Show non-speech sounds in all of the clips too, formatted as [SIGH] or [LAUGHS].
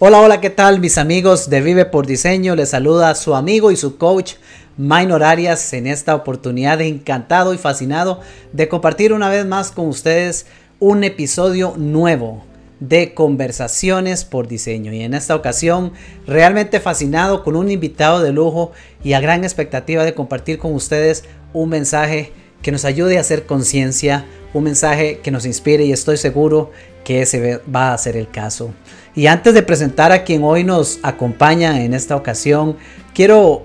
Hola, hola, ¿qué tal mis amigos de Vive por Diseño? Les saluda su amigo y su coach Minor Arias en esta oportunidad encantado y fascinado de compartir una vez más con ustedes un episodio nuevo de conversaciones por diseño y en esta ocasión realmente fascinado con un invitado de lujo y a gran expectativa de compartir con ustedes un mensaje que nos ayude a hacer conciencia, un mensaje que nos inspire y estoy seguro que ese va a ser el caso. Y antes de presentar a quien hoy nos acompaña en esta ocasión, quiero,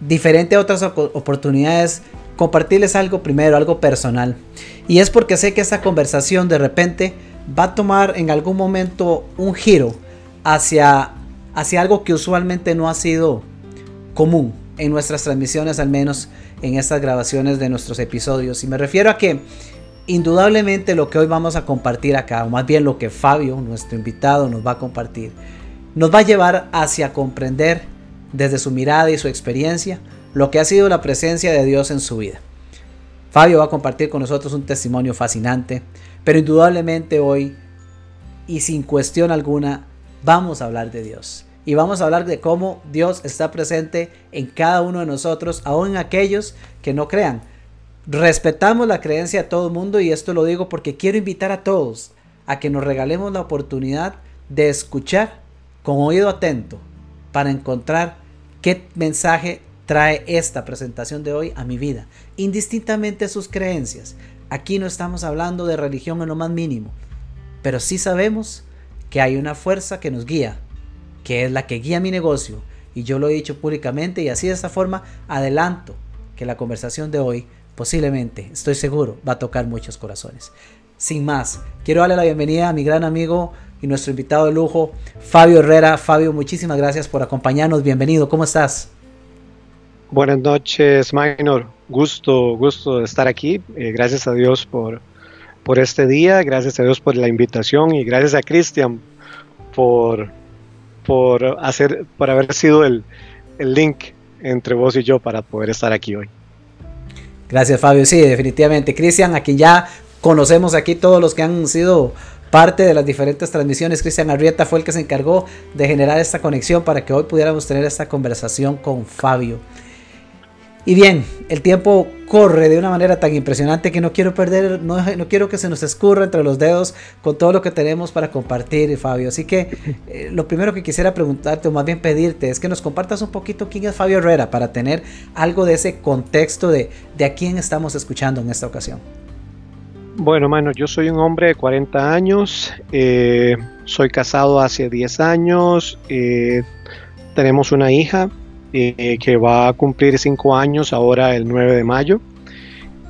diferente a otras oportunidades, compartirles algo primero, algo personal. Y es porque sé que esta conversación de repente va a tomar en algún momento un giro hacia, hacia algo que usualmente no ha sido común en nuestras transmisiones, al menos en estas grabaciones de nuestros episodios. Y me refiero a que Indudablemente lo que hoy vamos a compartir acá, o más bien lo que Fabio, nuestro invitado, nos va a compartir, nos va a llevar hacia comprender desde su mirada y su experiencia lo que ha sido la presencia de Dios en su vida. Fabio va a compartir con nosotros un testimonio fascinante, pero indudablemente hoy y sin cuestión alguna vamos a hablar de Dios. Y vamos a hablar de cómo Dios está presente en cada uno de nosotros, aún en aquellos que no crean Respetamos la creencia de todo el mundo y esto lo digo porque quiero invitar a todos a que nos regalemos la oportunidad de escuchar con oído atento para encontrar qué mensaje trae esta presentación de hoy a mi vida, indistintamente sus creencias. Aquí no estamos hablando de religión en lo más mínimo, pero sí sabemos que hay una fuerza que nos guía, que es la que guía mi negocio, y yo lo he dicho públicamente y así de esta forma adelanto que la conversación de hoy posiblemente, estoy seguro, va a tocar muchos corazones. Sin más, quiero darle la bienvenida a mi gran amigo y nuestro invitado de lujo, Fabio Herrera. Fabio, muchísimas gracias por acompañarnos. Bienvenido, ¿cómo estás? Buenas noches, Minor. Gusto, gusto de estar aquí. Eh, gracias a Dios por, por este día, gracias a Dios por la invitación y gracias a Cristian por, por, hacer, por haber sido el, el link entre vos y yo para poder estar aquí hoy. Gracias, Fabio. Sí, definitivamente. Cristian, a quien ya conocemos aquí todos los que han sido parte de las diferentes transmisiones. Cristian Arrieta fue el que se encargó de generar esta conexión para que hoy pudiéramos tener esta conversación con Fabio. Y bien, el tiempo corre de una manera tan impresionante que no quiero perder, no, quiero que se nos escurra entre los dedos con todo lo que tenemos para compartir, Fabio. Así que eh, lo primero que quisiera preguntarte, o más bien pedirte, es que nos compartas un poquito quién es Fabio Herrera para tener algo de ese contexto de, de a quién estamos escuchando en esta ocasión. Bueno, mano, yo soy un hombre de 40 años, eh, soy casado hace 10 años, eh, tenemos una hija eh, que va a cumplir cinco años ahora el 9 de mayo.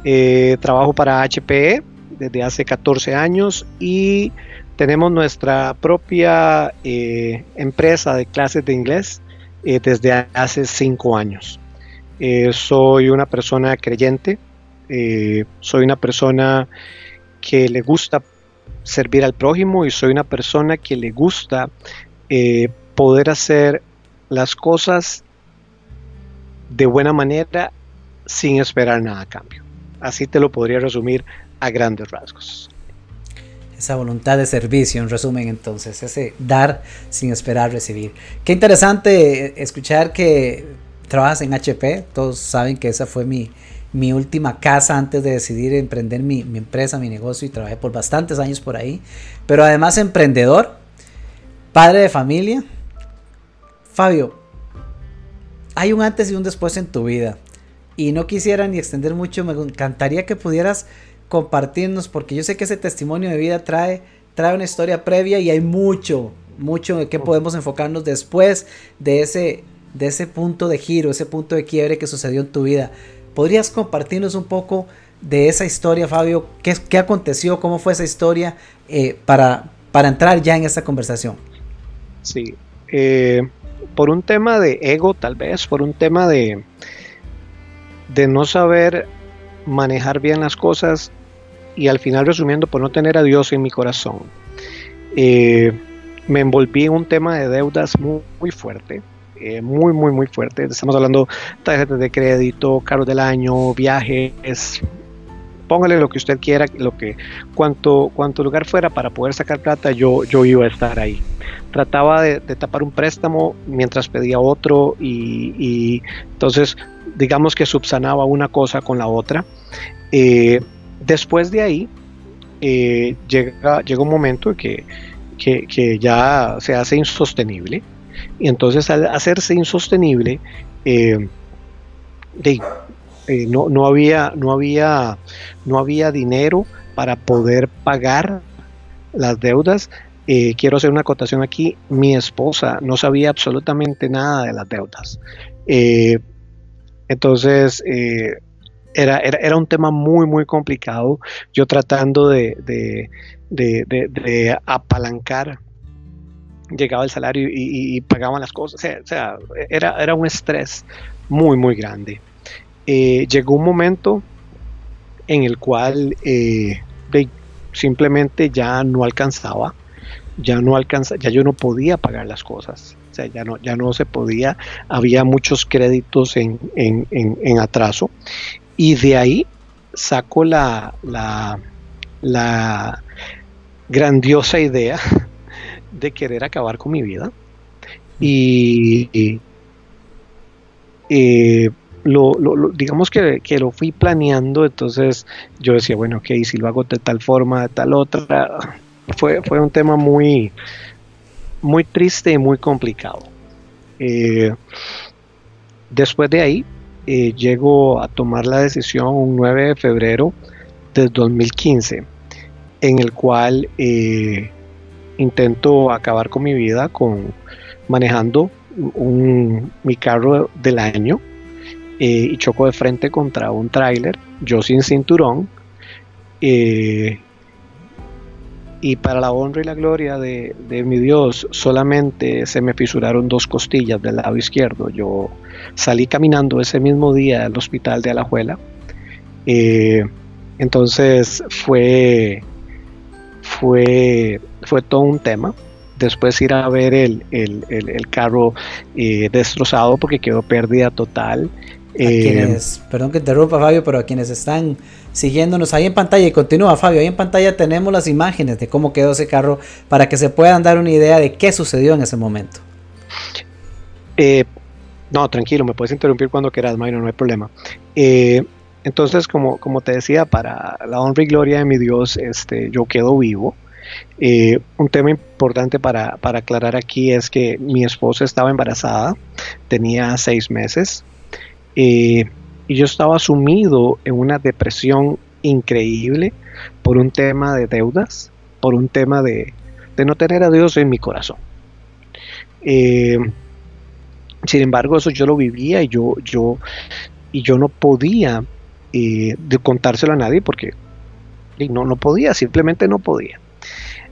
Eh, trabajo para HPE desde hace 14 años y tenemos nuestra propia eh, empresa de clases de inglés desde hace cinco años. soy una persona creyente, soy una persona que le gusta servir al prójimo y soy una persona que le gusta poder hacer las cosas de buena manera sin esperar nada a cambio. Así te lo podría resumir a grandes rasgos. Esa voluntad de servicio, en resumen, entonces, ese dar sin esperar recibir. Qué interesante escuchar que trabajas en HP. Todos saben que esa fue mi, mi última casa antes de decidir emprender mi, mi, empresa, mi negocio y trabajé por bastantes años por ahí. Pero además emprendedor, padre de familia. Fabio, hay un antes y un después en tu vida. Y no quisiera ni extender mucho, me encantaría que pudieras compartirnos, porque yo sé que ese testimonio de vida trae, trae una historia previa y hay mucho, mucho en que podemos enfocarnos después de ese, de ese punto de giro, ese punto de quiebre que sucedió en tu vida. ¿Podrías compartirnos un poco de esa historia, Fabio? ¿Qué, qué aconteció? ¿Cómo fue esa historia eh, para, para entrar ya en esta conversación? Sí, eh, por un tema de ego tal vez, por un tema de, de no saber manejar bien las cosas y al final resumiendo por no tener a Dios en mi corazón. Eh, me envolví en un tema de deudas muy, fuerte, eh, muy, muy, muy fuerte. Estamos hablando de tarjetas de crédito, carros del año, viajes, póngale lo que usted quiera, lo que cuanto, cuanto lugar fuera para poder sacar plata, yo, yo iba a estar ahí. trataba de, tapar un préstamo mientras pedía otro y, entonces digamos que subsanaba una cosa con la otra. Eh, después de ahí eh, llega, llega un momento que, que, ya se hace insostenible y entonces al hacerse insostenible eh, no, no, había, no, había, no había dinero para poder pagar las deudas eh, quiero hacer una acotación aquí, mi esposa no sabía absolutamente nada de las deudas. Eh, entonces, eh, era, era, un tema muy, muy complicado. Yo tratando de, de, apalancar, llegaba el salario y, pagaban las cosas. O sea, era, era, un estrés muy, muy grande. Llegó un momento en el cual simplemente ya no alcanzaba ya no alcanza, ya yo no podía pagar las cosas, o sea, ya no, ya no se podía, había muchos créditos en, atraso y de ahí saco la, la, grandiosa idea [LAUGHS] de querer acabar con mi vida y, lo, digamos que, que, lo fui planeando, entonces yo decía, bueno, ok, si lo hago de tal forma, de tal otra, fue, fue un tema muy, muy triste y muy complicado. Eh, después de ahí, eh, llego a tomar la decisión un 9 de febrero del 2015, en el cual eh, intento acabar con mi vida con manejando mi carro del año y choco de frente contra un tráiler, yo sin cinturón, y para la honra y la gloria de, mi Dios solamente se me fisuraron dos costillas del lado izquierdo. Yo salí caminando ese mismo día al hospital de Alajuela. Eh, entonces fue, fue, fue todo un tema. Después ir a ver el, carro eh, destrozado porque quedó pérdida total. Eh, perdón que interrumpa Fabio, pero a quienes están siguiéndonos ahí en pantalla y continúa Fabio, ahí en pantalla tenemos las imágenes de cómo quedó ese carro para que se puedan dar una idea de qué sucedió en ese momento. Eh, no, tranquilo, me puedes interrumpir cuando quieras, Mayro, no hay problema. Eh, entonces, como, como te decía, para la honra y gloria de mi Dios, este, yo quedo vivo. Eh, un tema importante para, para, aclarar aquí es que mi esposa estaba embarazada, tenía seis meses y yo estaba sumido en una depresión increíble por un tema de deudas, por un tema de, no tener a Dios en mi corazón. Eh, sin embargo, eso yo lo vivía y yo, yo, y yo no podía eh, contárselo a nadie porque no, no podía, simplemente no podía.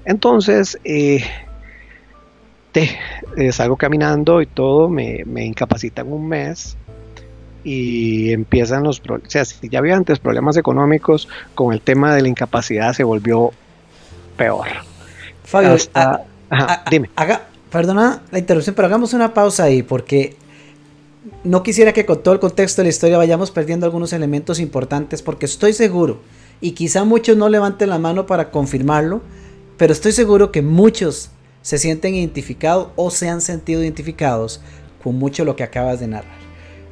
Entonces, eh, salgo caminando y todo, me, me incapacitan un mes y empiezan los problemas. O sea, si ya había antes problemas económicos, con el tema de la incapacidad se volvió peor. Fabio, dime. Haga, perdona la interrupción, pero hagamos una pausa ahí porque no quisiera que con todo el contexto de la historia vayamos perdiendo algunos elementos importantes porque estoy seguro, y quizá muchos no levanten la mano para confirmarlo, pero estoy seguro que muchos se sienten identificados o se han sentido identificados con mucho lo que acabas de narrar.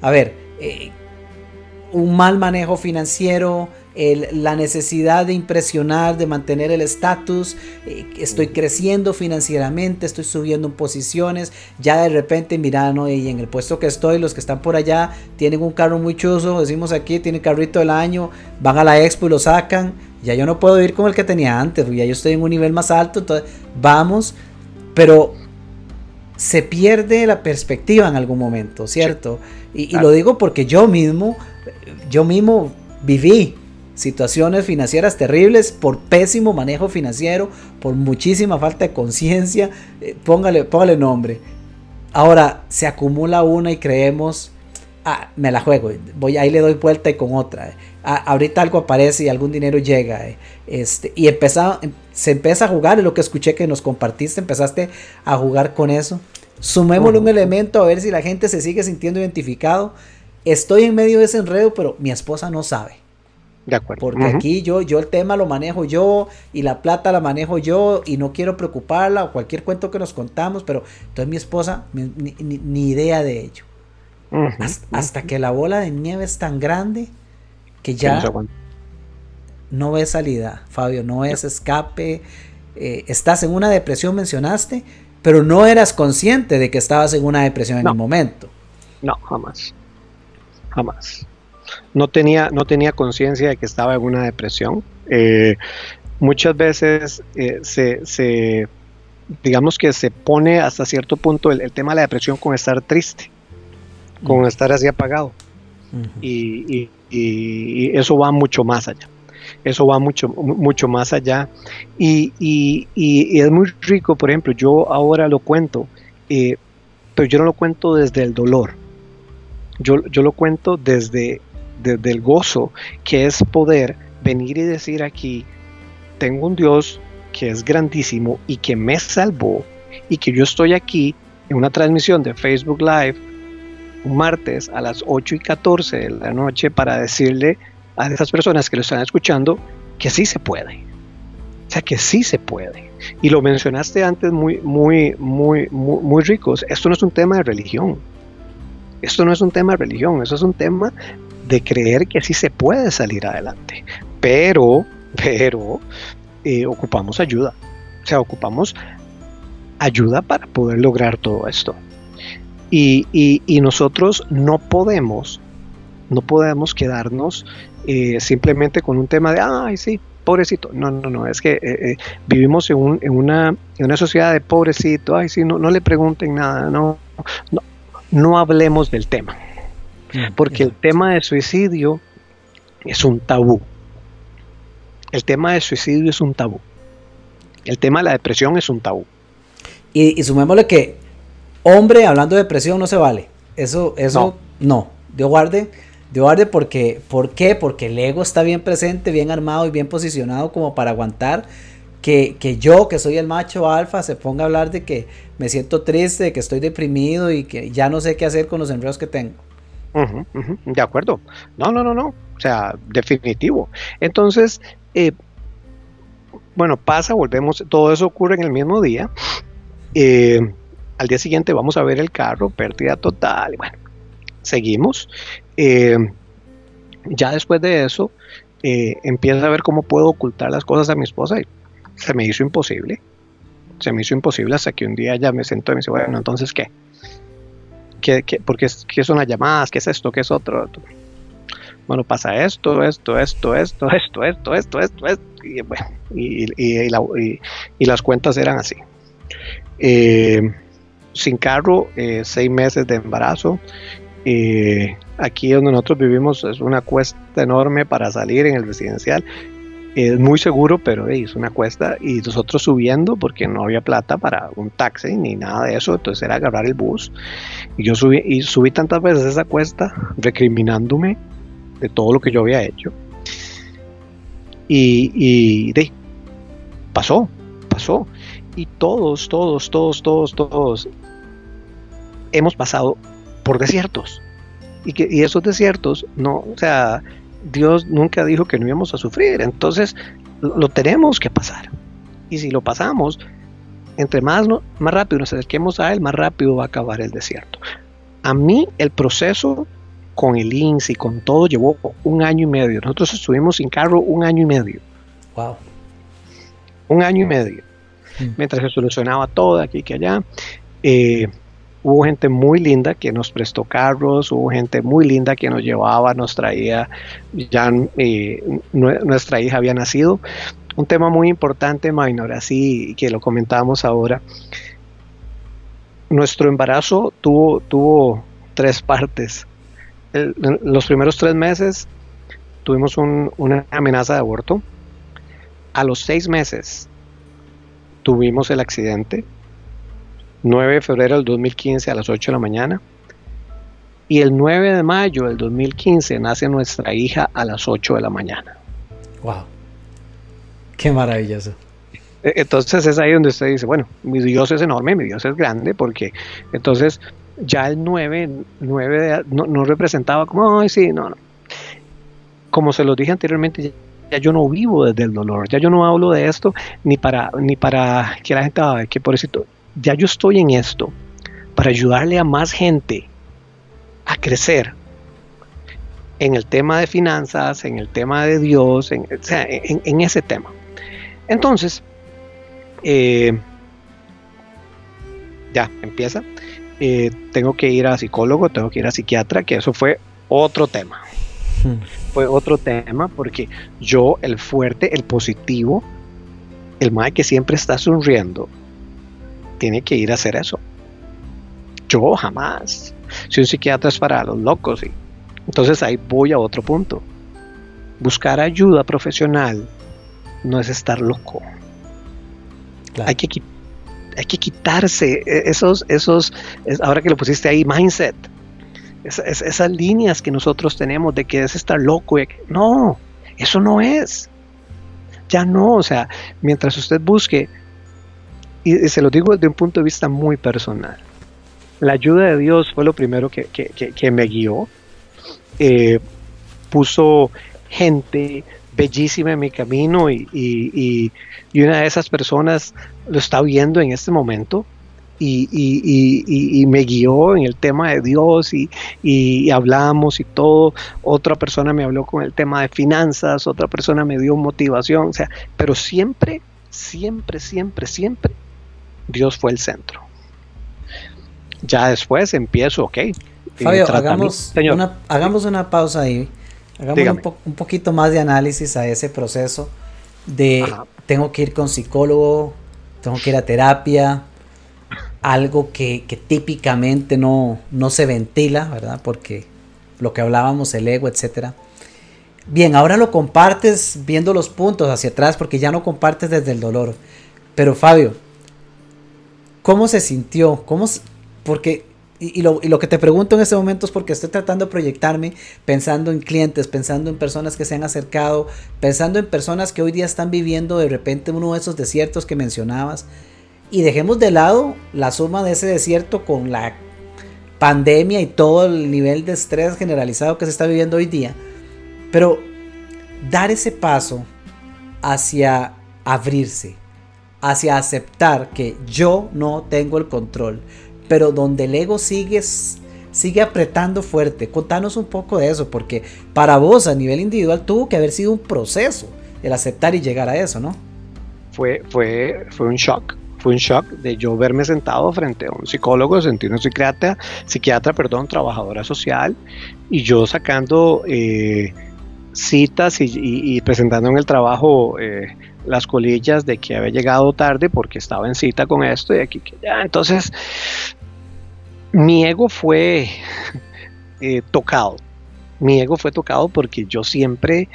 A ver, eh, un mal manejo financiero, la necesidad de impresionar, de mantener el estatus, eh, estoy creciendo financieramente, estoy subiendo en posiciones, ya de repente mira, y en el puesto que estoy, los que están por allá tienen un carro muy chuzo, decimos aquí, tiene carrito del año, van a la expo y lo sacan, ya yo no puedo ir como el que tenía antes, ya yo estoy en un nivel más alto, entonces vamos, pero se pierde la perspectiva en algún momento, ¿cierto? Y, lo digo porque yo mismo, yo mismo viví situaciones financieras terribles por pésimo manejo financiero, por muchísima falta de conciencia, eh, póngale, póngale nombre. Ahora se acumula una y creemos, ah, me la juego, voy ahí le doy vuelta y con otra. Ah, ahorita algo aparece y algún dinero llega. Eh, este, y empezaba, se empieza a jugar, es lo que escuché que nos compartiste, empezaste a jugar con eso. Sumémosle un elemento a ver si la gente se sigue sintiendo identificado. Estoy en medio de ese enredo, pero mi esposa no sabe. De acuerdo. Porque aquí yo, yo el tema lo manejo yo y la plata la manejo yo y no quiero preocuparla o cualquier cuento que nos contamos, pero entonces mi esposa ni, idea de ello. hasta, que la bola de nieve es tan grande que ya no ves salida, Fabio, no ves escape. Eh, estás en una depresión, mencionaste, pero no eras consciente de que estabas en una depresión en el momento. No, jamás. Jamás. No tenía, no tenía conciencia de que estaba en una depresión. Eh, muchas veces eh, se, digamos que se pone hasta cierto punto el, tema de la depresión con estar triste, con estar así apagado. y, eso va mucho más allá. Eso va mucho, mucho más allá. Y, es muy rico, por ejemplo, yo ahora lo cuento, eh, pero yo no lo cuento desde el dolor. Yo, yo lo cuento desde, desde el gozo, que es poder venir y decir aquí, tengo un Dios que es grandísimo y que me salvó y que yo estoy aquí en una transmisión de Facebook Live un martes a las 8 y 14 de la noche para decirle a esas personas que lo están escuchando que sí se puede. O sea, que sí se puede. Y lo mencionaste antes muy, muy, muy, muy, muy ricos. Esto no es un tema de religión. Esto no es un tema de religión. Eso es un tema de creer que sí se puede salir adelante. Pero, pero, eh, ocupamos ayuda. O sea, ocupamos ayuda para poder lograr todo esto. Y, y nosotros no podemos, no podemos quedarnos eh, simplemente con un tema de, ay, sí, pobrecito. No, no, no, es que eh, eh, vivimos en, un, en, una, en, una, sociedad de pobrecito, ay, sí, no, no le pregunten nada, no, no, no hablemos del tema. Mm, Porque el tema de suicidio es un tabú. El tema de suicidio es un tabú. El tema de la depresión es un tabú. Y, sumémosle que hombre hablando de depresión no se vale. Eso, eso no. no. Dios guarde de guarde porque, ¿por qué? Porque el ego está bien presente, bien armado y bien posicionado como para aguantar que, yo, que soy el macho alfa, se ponga a hablar de que me siento triste, que estoy deprimido y que ya no sé qué hacer con los enredos que tengo. de acuerdo. No, no, no, no. O sea, definitivo. Entonces, eh, bueno, pasa, volvemos, todo eso ocurre en el mismo día. Eh, al día siguiente vamos a ver el carro, pérdida total. Bueno, seguimos. Eh, ya después de eso, eh, empiezo a ver cómo puedo ocultar las cosas a mi esposa y se me hizo imposible. Se me hizo imposible hasta que un día ya me sentó y me dice, bueno, entonces, ¿qué? ¿Qué, qué, por qué, son las llamadas? ¿Qué es esto? ¿Qué es otro? Bueno, pasa esto, esto, esto, esto, [LAUGHS] esto, esto, esto, esto, esto. Y, bueno, y, las cuentas eran así. Eh, sin carro, seis meses de embarazo, y aquí donde nosotros vivimos es una cuesta enorme para salir en el residencial. Es muy seguro, pero es una cuesta y nosotros subiendo porque no había plata para un taxi ni nada de eso, entonces era agarrar el bus. Y yo subí, tantas veces esa cuesta recriminándome de todo lo que yo había hecho. Y, pasó, pasó. Y todos, todos, todos, todos, todos hemos pasado por desiertos. Y, que, y esos desiertos, no, o sea, Dios nunca dijo que no íbamos a sufrir, entonces lo, tenemos que pasar. Y si lo pasamos, entre más, más rápido nos acerquemos a Él, más rápido va a acabar el desierto. A mí el proceso con el INSS y con todo llevó un año y medio. Nosotros estuvimos sin carro un año y medio. Wow. Un año y medio. Mm. Mientras se solucionaba todo aquí que allá. Eh, Hubo gente muy linda que nos prestó carros, hubo gente muy linda que nos llevaba, nos traía, ya eh, nuestra hija había nacido. Un tema muy importante, Minor, así que lo comentábamos ahora. Nuestro embarazo tuvo tres partes. los primeros tres meses tuvimos una amenaza de aborto. A los seis meses tuvimos el accidente 9 de febrero del 2015 a las 8 de la mañana. Y el 9 de mayo del 2015 nace nuestra hija a las 8 de la mañana. ¡Wow! ¡Qué maravilloso! E, entonces es ahí donde usted dice, bueno, mi Dios es enorme, mi Dios es grande, porque entonces ya el 9, 9 no, representaba como, ay, sí, no, no. como se lo dije anteriormente, ya yo no vivo desde el dolor, ya yo no hablo de esto ni para, ni para que la gente, que por eso, ya yo estoy en esto para ayudarle a más gente a crecer en el tema de finanzas, en el tema de Dios, en, en, ese tema. Entonces, eh, ya empieza. Eh, tengo que ir a psicólogo, tengo que ir a psiquiatra, que eso fue otro tema. Hmm. Fue otro tema porque yo, el fuerte, el positivo, el más que siempre está sonriendo, tiene que ir a hacer eso. Yo jamás. Si un psiquiatra es para los locos, y entonces ahí voy a otro punto. Buscar ayuda profesional no es estar loco. Hay que hay que quitarse e, esos, esos, ahora que lo pusiste ahí, mindset, esas líneas que nosotros tenemos de que es estar loco. no, eso no es. Ya no, o sea, mientras usted busque, y, se lo digo desde un punto de vista muy personal, la ayuda de Dios fue lo primero que, me guió. Eh, puso gente bellísima en mi camino y, una de esas personas lo está viendo en este momento y, me guió en el tema de Dios y, hablamos y todo. Otra persona me habló con el tema de finanzas, otra persona me dio motivación, o sea, pero siempre, siempre, siempre, siempre Dios fue el centro. Ya después empiezo, ok. Fabio, hagamos una, hagamos una pausa ahí Hagamos un, poquito más de análisis a ese proceso de tengo que ir con psicólogo, tengo que ir a terapia, algo que, típicamente no, no, se ventila, ¿verdad? Porque lo que hablábamos, el ego, etcétera. Bien, ahora lo compartes viendo los puntos hacia atrás porque ya no compartes desde el dolor. Pero Fabio, ¿cómo se sintió? ¿Cómo, porque y, lo, que te pregunto en este momento es porque estoy tratando de proyectarme pensando en clientes, pensando en personas que se han acercado, pensando en personas que hoy día están viviendo de repente uno de esos desiertos que mencionabas. Y dejemos de lado la suma de ese desierto con la pandemia y todo el nivel de estrés generalizado que se está viviendo hoy día. Pero dar ese paso hacia abrirse, hacia aceptar que yo no tengo el control, pero donde el ego sigue, sigue apretando fuerte. Contanos un poco de eso, porque para vos a nivel individual tuvo que haber sido un proceso el aceptar y llegar a eso, ¿no? Fue, fue, fue un shock. Fue un shock de yo verme sentado frente a un psicólogo, sentir una psiquiatra, psiquiatra, perdón, trabajadora social, y yo sacando eh, citas y, presentando en el trabajo eh, las colillas de que había llegado tarde porque estaba en cita con esto y aquí que ya. Entonces, mi ego fue [LAUGHS] eh, tocado. Mi ego fue tocado porque yo siempre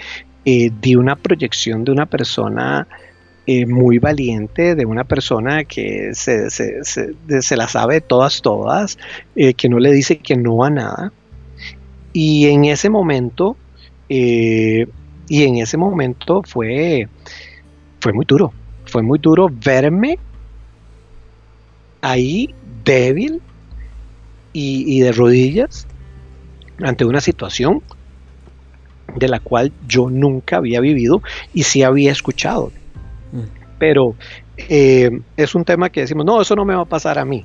eh, di una proyección de una persona eh, muy valiente, de una persona que se, se, la sabe todas, todas, que no le dice que no a nada. Y en ese momento, y en ese momento fue, fue muy duro, fue muy duro verme ahí débil, y, de rodillas ante una situación de la cual yo nunca había vivido y sí había escuchado. Mm. Pero eh, es un tema que decimos, no, eso no me va a pasar a mí.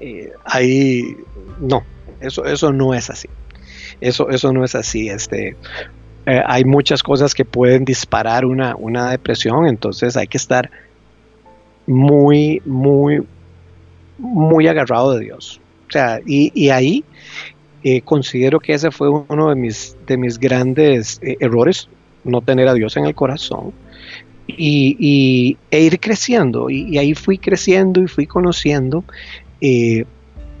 Eh, ahí, no, eso, eso no es así. Eso, eso no es así. Este, eh, hay muchas cosas que pueden disparar una, una depresión, entonces hay que estar muy, muy, muy agarrado de Dios. O sea, y, ahí eh, considero que ese fue uno de mis, de mis grandes eh, errores, no tener a Dios en el corazón. Y, e ir creciendo, y, ahí fui creciendo y fui conociendo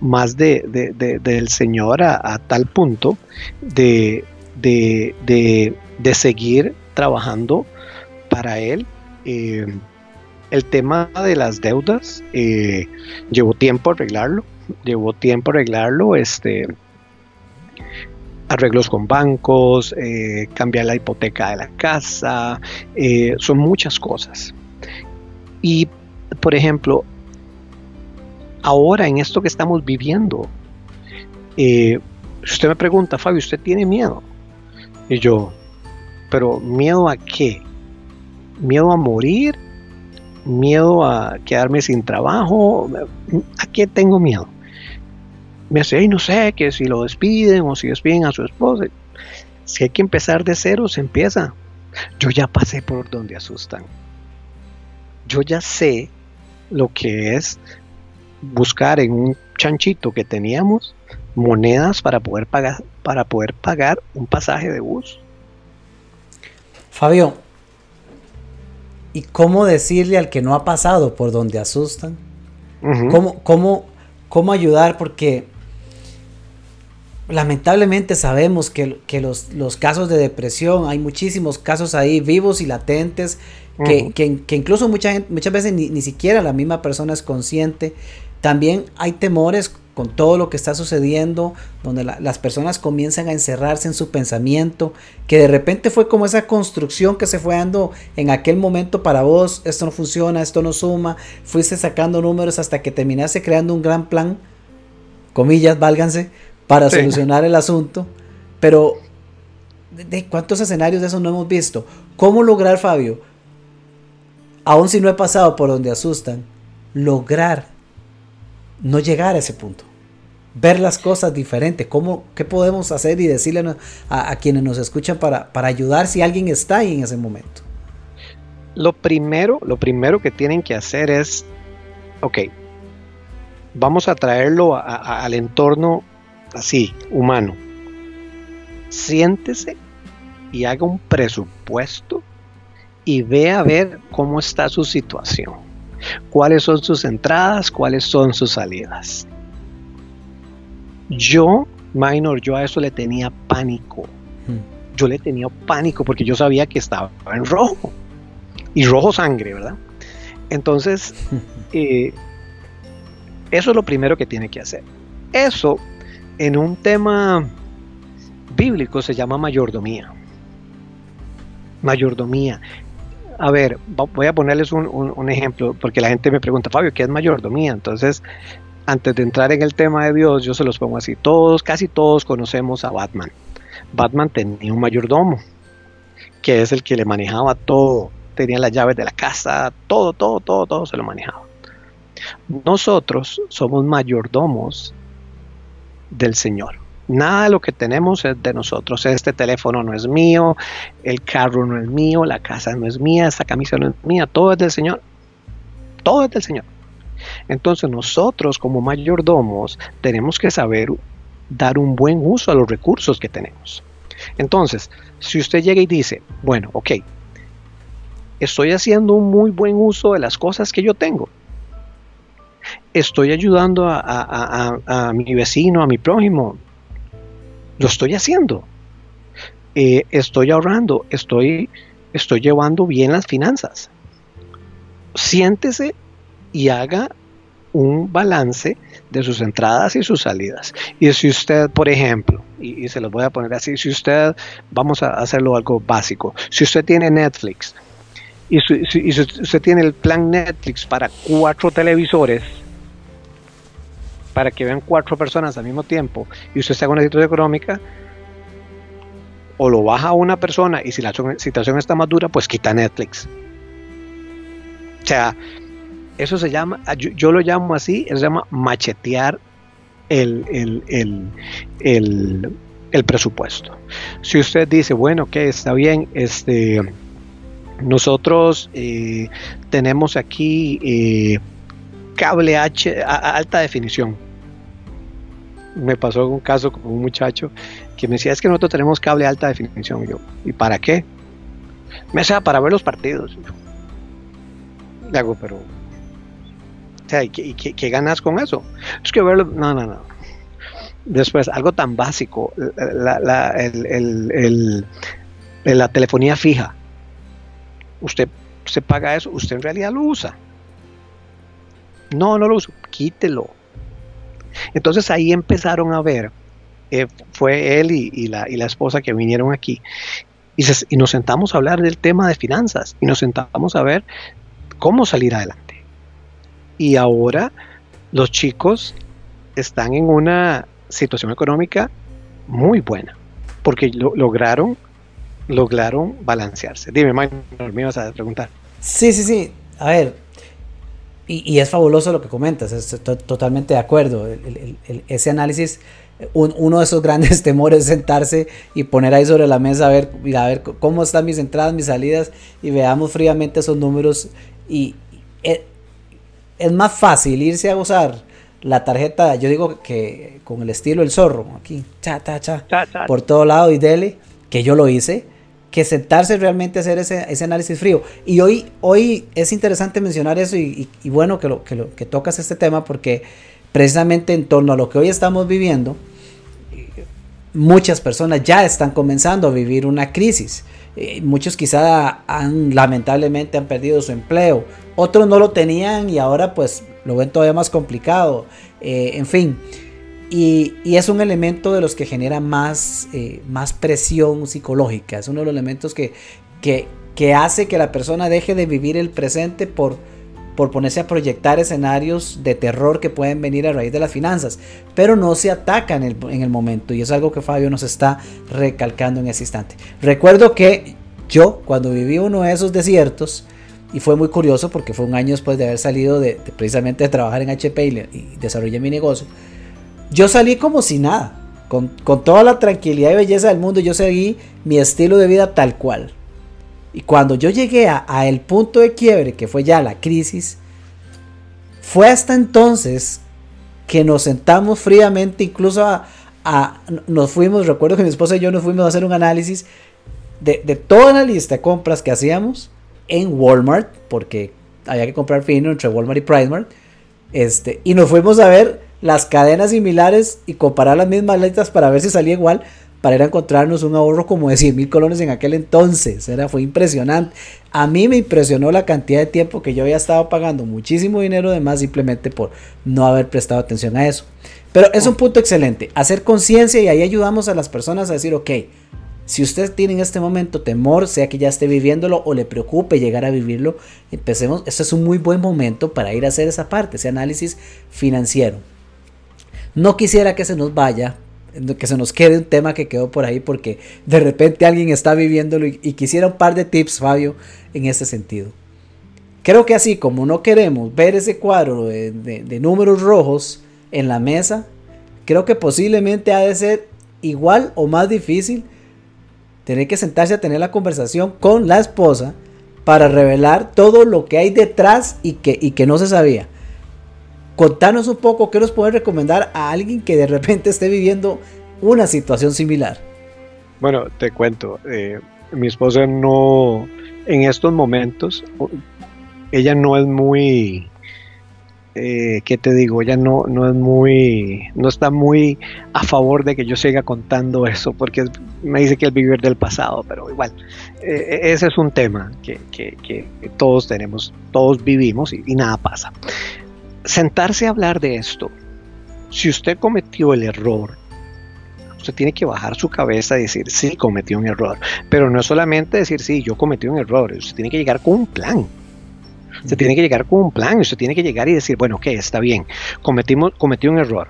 más de, del Señor a, tal punto de, de, seguir trabajando para Él. el tema de las deudas, llevó tiempo arreglarlo, llevó tiempo arreglarlo, este, arreglos con bancos, eh, cambiar la hipoteca de la casa, eh, son muchas cosas. Y, por ejemplo, ahora en esto que estamos viviendo, eh, usted me pregunta, Fabio, ¿usted tiene miedo? Y yo, pero miedo a qué? ¿Miedo a morir? ¿Miedo a quedarme sin trabajo? ¿A qué tengo miedo? Me dice, no sé, que si lo despiden o si despiden a su esposa. Si hay que empezar de cero, se empieza. Yo ya pasé por donde asustan. Yo ya sé lo que es buscar en un chanchito que teníamos monedas para poder pagar para poder pagar un pasaje de bus. Fabio, ¿y cómo decirle al que no ha pasado por donde asustan? ¿Cómo, cómo, ayudar? Porque lamentablemente sabemos que, los, casos de depresión, hay muchísimos casos ahí vivos y latentes, que, incluso mucha muchas veces ni, ni, siquiera la misma persona es consciente. También hay temores con todo lo que está sucediendo, donde las personas comienzan a encerrarse en su pensamiento, que de repente fue como esa construcción que se fue dando en aquel momento para vos, esto no funciona, esto no suma, fuiste sacando números hasta que terminaste creando un gran plan, comillas, válganse, para solucionar el asunto, pero ¿de cuántos escenarios de eso no hemos visto? ¿Cómo lograr, Fabio, aun si no he pasado por donde asustan, lograr no llegar a ese punto. Ver las cosas diferentes. ¿Cómo, ¿Qué podemos hacer y decirle a, quienes nos escuchan para, para, ayudar si alguien está ahí en ese momento? Lo primero, lo primero que tienen que hacer es, ok, vamos a traerlo al entorno así, humano. Siéntese y haga un presupuesto y ve a ver cómo está su situación cuáles son sus entradas, cuáles son sus salidas. Yo, minor, yo a eso le tenía pánico. Hmm. Yo le tenía pánico porque yo sabía que estaba en rojo. Y rojo sangre, ¿verdad? Entonces, [LAUGHS] eh, eso es lo primero que tiene que hacer. Eso, en un tema bíblico, se llama mayordomía. Mayordomía a ver, voy a ponerles un, ejemplo, porque la gente me pregunta, Fabio, ¿qué es mayordomía? Entonces, antes de entrar en el tema de Dios, yo se los pongo así. Todos, casi todos conocemos a Batman. Batman tenía un mayordomo, que es el que le manejaba todo. Tenía las llaves de la casa, todo, todo, todo, todo se lo manejaba. Nosotros somos mayordomos del Señor. Nada de lo que tenemos es de nosotros. Este teléfono no es mío, el carro no es mío, la casa no es mía, esta camisa no es mía, todo es del Señor. Todo es del Señor. Entonces nosotros como mayordomos tenemos que saber dar un buen uso a los recursos que tenemos. Entonces, si usted llega y dice, bueno, ok, estoy haciendo un muy buen uso de las cosas que yo tengo. Estoy ayudando a, a mi vecino, a mi prójimo, lo estoy haciendo. Eh, estoy ahorrando, estoy, estoy llevando bien las finanzas. Siéntese y haga un balance de sus entradas y sus salidas. Y si usted, por ejemplo, y, se los voy a poner así, si usted, vamos a hacerlo algo básico, si usted tiene Netflix y, si, usted tiene el plan Netflix para cuatro televisores, para que vean cuatro personas al mismo tiempo y usted está en una situación económica, o lo baja a una persona y si la situación está más dura, pues quita Netflix. O sea, eso se llama, yo, lo llamo así, eso se llama machetear el, el, presupuesto. Si usted dice, bueno, que está bien, este, nosotros eh, tenemos aquí eh, cable H alta definición me pasó un caso con un muchacho que me decía, es que nosotros tenemos cable alta definición. Y yo, ¿y para qué? Me decía, para ver los partidos. Le hago, pero... O sea, ¿y qué, ganas con eso? Es que verlo... No, no, no. Después, algo tan básico, la, la, la telefonía fija. Usted se paga eso, usted en realidad lo usa. No, no lo uso. Quítelo entonces ahí empezaron a ver, eh, fue él y, la, esposa que vinieron aquí, y, nos sentamos a hablar del tema de finanzas, y nos sentamos a ver cómo salir adelante. Y ahora los chicos están en una situación económica muy buena, porque lograron lograron balancearse. Dime, Mike, me ibas a preguntar. Sí, sí, sí. A ver, y, es fabuloso lo que comentas, estoy totalmente de acuerdo. ese análisis, uno de esos grandes [LAUGHS] temores es sentarse y poner ahí sobre la mesa a ver, a ver cómo están mis entradas, mis salidas y veamos fríamente esos números. Y, es, es más fácil irse a gozar la tarjeta, yo digo que con el estilo el zorro, aquí, cha, cha, cha, por todo lado y dele, que yo lo hice, que sentarse realmente a hacer ese, análisis frío. Y hoy, hoy es interesante mencionar eso y, bueno que, lo, que, lo, que tocas este tema porque precisamente en torno a lo que hoy estamos viviendo, muchas personas ya están comenzando a vivir una crisis. Eh, muchos quizá han lamentablemente han perdido su empleo, otros no lo tenían y ahora pues lo ven todavía más complicado. Eh, en fin, y, es un elemento de los que genera más, eh, más presión psicológica. Es uno de los elementos que, que, hace que la persona deje de vivir el presente por, por ponerse a proyectar escenarios de terror que pueden venir a raíz de las finanzas, pero no se ataca en el, en el momento y es algo que Fabio nos está recalcando en ese instante. Recuerdo que yo cuando viví uno de esos desiertos, y fue muy curioso porque fue un año después de haber salido de, precisamente de trabajar en HP y, y desarrollé mi negocio, yo salí como si nada, con, toda la tranquilidad y belleza del mundo, yo seguí mi estilo de vida tal cual. Y cuando yo llegué a, el punto de quiebre, que fue ya la crisis, fue hasta entonces que nos sentamos fríamente, incluso a, nos fuimos, recuerdo que mi esposa y yo nos fuimos a hacer un análisis de, de toda la lista de compras que hacíamos en Walmart, porque había que comprar fino entre Walmart y Primark, este, y nos fuimos a ver las cadenas similares y comparar las mismas letras para ver si salía igual, para ir a encontrarnos un ahorro como de 100 mil colones en aquel entonces. Era, fue impresionante. A mí me impresionó la cantidad de tiempo que yo había estado pagando muchísimo dinero de más simplemente por no haber prestado atención a eso. Pero es un punto excelente, hacer conciencia y ahí ayudamos a las personas a decir, ok, si usted tiene en este momento temor, sea que ya esté viviéndolo o le preocupe llegar a vivirlo, empecemos, este es un muy buen momento para ir a hacer esa parte, ese análisis financiero. No quisiera que se nos vaya, que se nos quede un tema que quedó por ahí porque de repente alguien está viviéndolo y, quisiera un par de tips, Fabio, en este sentido. Creo que así como no queremos ver ese cuadro de, de números rojos en la mesa, creo que posiblemente ha de ser igual o más difícil tener que sentarse a tener la conversación con la esposa para revelar todo lo que hay detrás y que, y que no se sabía. Contanos un poco qué nos puede recomendar a alguien que de repente esté viviendo una situación similar. Bueno, te cuento, eh, mi esposa no, en estos momentos, ella no es muy, eh, ¿qué te digo? Ella no, no es muy, no está muy a favor de que yo siga contando eso, porque me dice que es vivir del pasado, pero igual, eh, ese es un tema que, todos tenemos, todos vivimos y nada pasa sentarse a hablar de esto, si usted cometió el error, usted tiene que bajar su cabeza y decir, sí, cometió un error. Pero no es solamente decir, sí, yo cometí un error, usted tiene que llegar con un plan. Usted tiene que llegar con un plan, usted tiene que llegar y decir, bueno, ok, está bien, cometimos, cometí un error.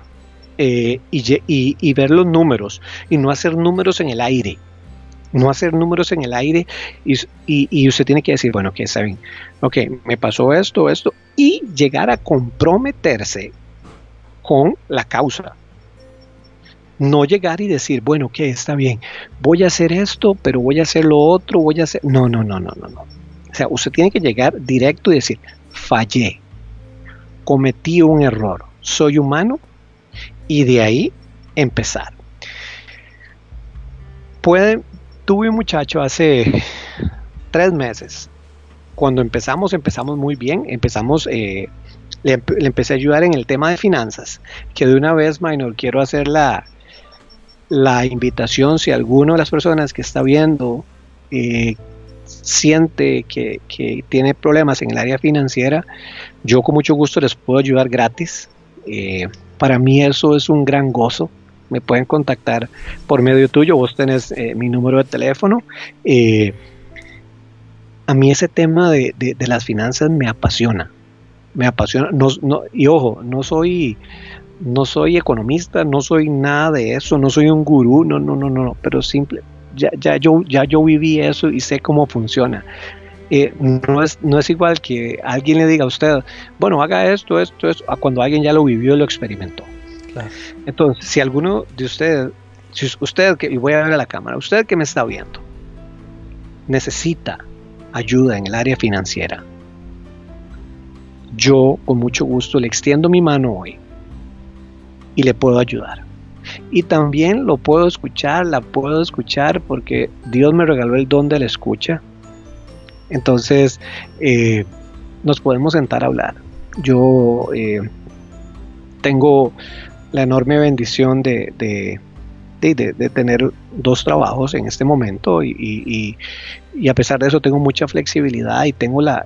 Eh, y, ver los números y no hacer números en el aire no hacer números en el aire y, y, usted tiene que decir, bueno, que saben, ok, me pasó esto, esto, y llegar a comprometerse con la causa. No llegar y decir, bueno, que está bien, voy a hacer esto, pero voy a hacer lo otro, voy a hacer... No, no, no, no, no, no. O sea, usted tiene que llegar directo y decir, fallé, cometí un error, soy humano, y de ahí empezar. Pueden, tuve un muchacho hace tres meses cuando empezamos, empezamos muy bien, empezamos, eh, le, empecé a ayudar en el tema de finanzas, que de una vez, Minor, quiero hacer la, la invitación, si alguno de las personas que está viendo eh, siente que, tiene problemas en el área financiera, yo con mucho gusto les puedo ayudar gratis. Eh, para mí eso es un gran gozo. Me pueden contactar por medio tuyo, vos tenés mi número de teléfono a mí ese tema de, las finanzas me apasiona. Me apasiona. y ojo, no soy, no soy economista, no soy nada de eso, no soy un gurú, no, no, no, no, pero simple. ya, ya, yo, ya yo viví eso y sé cómo funciona. Eh, no, es, no es igual que alguien le diga a usted, bueno, haga esto, esto, esto, cuando alguien ya lo vivió y lo experimentó. Entonces, si alguno de ustedes, si usted, que, y voy a ver a la cámara, usted que me está viendo, necesita ayuda en el área financiera, yo con mucho gusto le extiendo mi mano hoy y le puedo ayudar. Y también lo puedo escuchar, la puedo escuchar porque Dios me regaló el don de la escucha. Entonces, eh, nos podemos sentar a hablar. Yo eh, tengo la enorme bendición de, de, tener dos trabajos en este momento y, a pesar de eso tengo mucha flexibilidad y tengo la,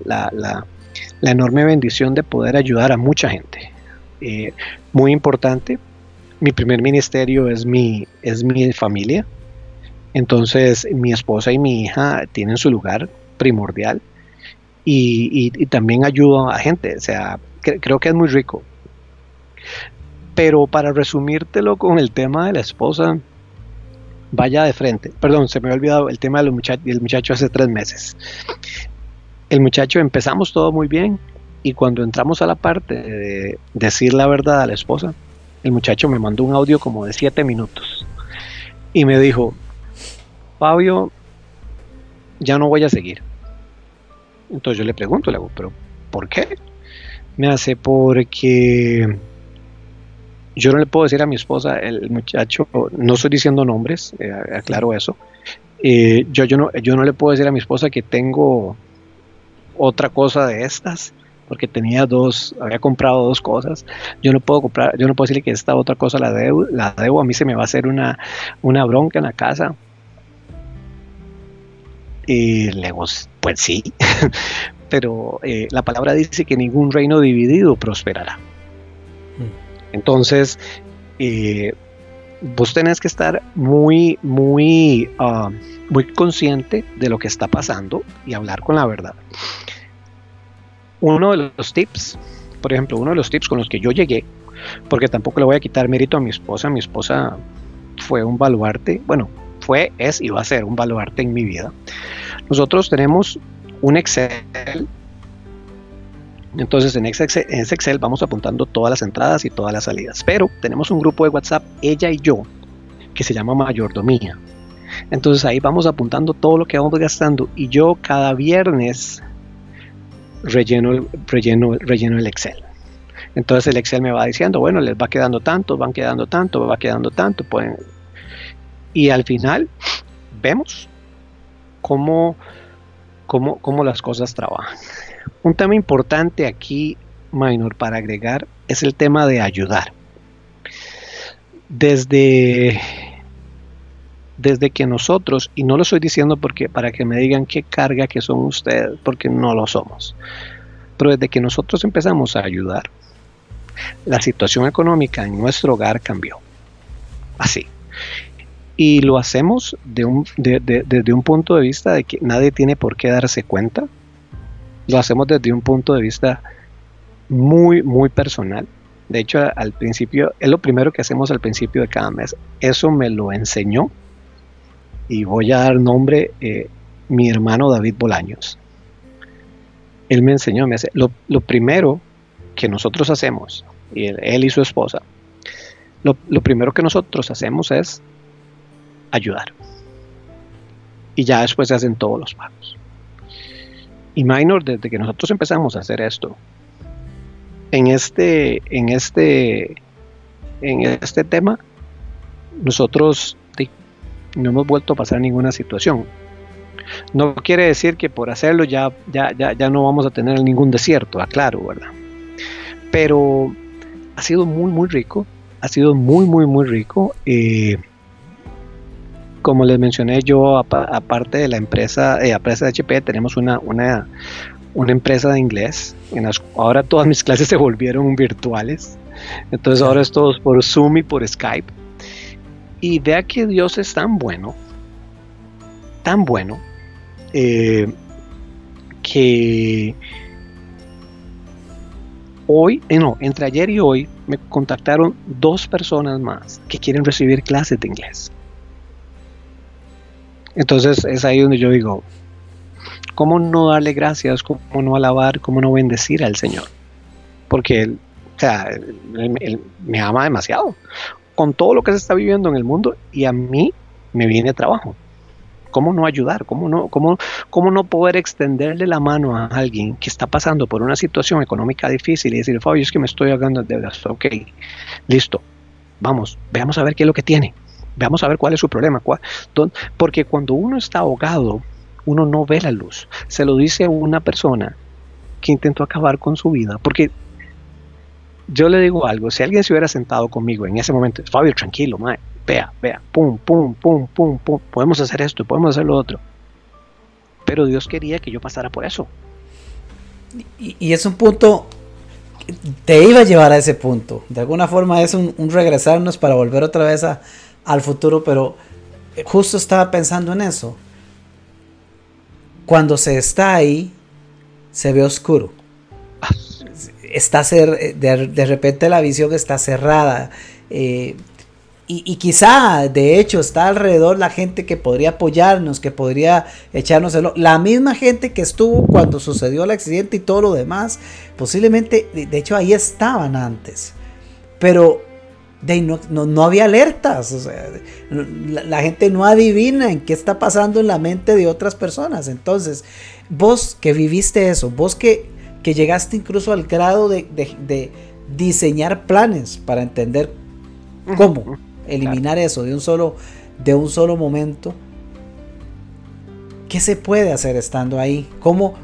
enorme bendición de poder ayudar a mucha gente. Eh, muy importante, mi primer ministerio es mi, es mi familia. Entonces mi esposa y mi hija tienen su lugar primordial y, también ayudo a gente. O sea, creo que es muy rico. Pero para resumírtelo con el tema de la esposa, vaya de frente. Perdón, se me había olvidado el tema del muchacho, muchacho hace tres meses. El muchacho empezamos todo muy bien y cuando entramos a la parte de decir la verdad a la esposa, el muchacho me mandó un audio como de siete minutos y me dijo, Fabio, ya no voy a seguir. Entonces yo le pregunto, le hago, pero ¿por qué? Me hace porque yo no le puedo decir a mi esposa, el muchacho, no estoy diciendo nombres, eh, aclaro eso. Eh, yo, yo, no, yo no le puedo decir a mi esposa que tengo otra cosa de estas porque tenía dos, había comprado dos cosas. Yo no puedo comprar, yo no puedo decirle que esta otra cosa la debo, la debo, a mí se me va a hacer una, una bronca en la casa. Y luego, pues sí, [LAUGHS] pero eh, la palabra dice que ningún reino dividido prosperará. Entonces, eh, vos tenés que estar muy, muy, ah, muy consciente de lo que está pasando y hablar con la verdad uno de los tips, por ejemplo, uno de los tips con los que yo llegué, porque tampoco le voy a quitar mérito a mi esposa, mi esposa fue un baluarte, bueno, fue, es y va a ser un baluarte en mi vida. Nosotros tenemos un Excel, entonces en ese Excel, vamos apuntando todas las entradas y todas las salidas, pero tenemos un grupo de WhatsApp, ella y yo, que se llama mayordomía. Entonces ahí vamos apuntando todo lo que vamos gastando y yo cada viernes relleno, relleno, relleno el Excel. Entonces el Excel me va diciendo, bueno, les va quedando tanto, van quedando tanto, va quedando tanto. Pueden... Y al final vemos cómo, cómo, cómo las cosas trabajan. Un tema importante aquí, Minor, para agregar, es el tema de ayudar. Desde desde que nosotros, y no lo estoy diciendo porque para que me digan qué carga que son ustedes, porque no lo somos, pero desde que nosotros empezamos a ayudar, la situación económica en nuestro hogar cambió. Así. Y lo hacemos desde un punto de vista de que nadie tiene por qué darse cuenta. Lo hacemos desde un punto de vista muy, muy personal. De hecho, al principio, es lo primero que hacemos al principio de cada mes. Eso me lo enseñó y voy a dar nombre eh, mi hermano David Bolaños. Él me enseñó, me hace, lo, primero que nosotros hacemos, y él, y su esposa, lo, primero que nosotros hacemos es ayudar. Y ya después se hacen todos los pagos. Y Minor, desde que nosotros empezamos a hacer esto, en este, en este, en este tema, nosotros no hemos vuelto a pasar ninguna situación. No quiere decir que por hacerlo ya, ya, ya, no vamos a tener ningún desierto, aclaro, ¿verdad? Pero ha sido muy, muy rico, ha sido muy, muy, muy rico. Eh, como les mencioné yo, aparte de la empresa, eh, empresa de HP, tenemos una, una, una empresa de inglés. En ahora todas mis [LAUGHS] clases se volvieron virtuales. Entonces ahora es todo por Zoom y por Skype. Y vea que Dios es tan bueno, tan bueno, eh, que hoy, eh, no, entre ayer y hoy me contactaron dos personas más que quieren recibir clases de inglés. Entonces es ahí donde yo digo, ¿cómo no darle gracias? ¿Cómo no alabar? ¿Cómo no bendecir al Señor? Porque él, o sea, él me ama demasiado con todo lo que se está viviendo en el mundo y a mí me viene trabajo. ¿Cómo no ayudar? ¿Cómo no, cómo, cómo no poder extenderle la mano a alguien que está pasando por una situación económica difícil y decir, Fabio, es que me estoy ahogando de deudas? Ok, listo, vamos, veamos a ver qué es lo que tiene. Veamos a ver cuál es su problema. porque cuando uno está ahogado, uno no ve la luz. Se lo dice a una persona que intentó acabar con su vida. Porque yo le digo algo, si alguien se hubiera sentado conmigo en ese momento, Fabio, tranquilo, mae, vea, vea, pum, pum, pum, pum, pum, podemos hacer esto, podemos hacer lo otro. Pero Dios quería que yo pasara por eso. Y, es un punto, te iba a llevar a ese punto. De alguna forma es un, regresarnos para volver otra vez al futuro, pero justo estaba pensando en eso. Cuando se está ahí, se ve oscuro. [LAUGHS] Está ser, de, repente la visión está cerrada. Eh, y, quizá, de hecho, está alrededor la gente que podría apoyarnos, que podría echarnos el... La misma gente que estuvo cuando sucedió el accidente y todo lo demás, posiblemente, de hecho, ahí estaban antes. Pero de, no, no, había alertas. O sea, la, gente no adivina en qué está pasando en la mente de otras personas. Entonces, vos que viviste eso, vos que, que llegaste incluso al grado de, de diseñar planes para entender cómo eliminar eso de un solo de un solo momento. ¿Qué se puede hacer estando ahí? ¿Cómo,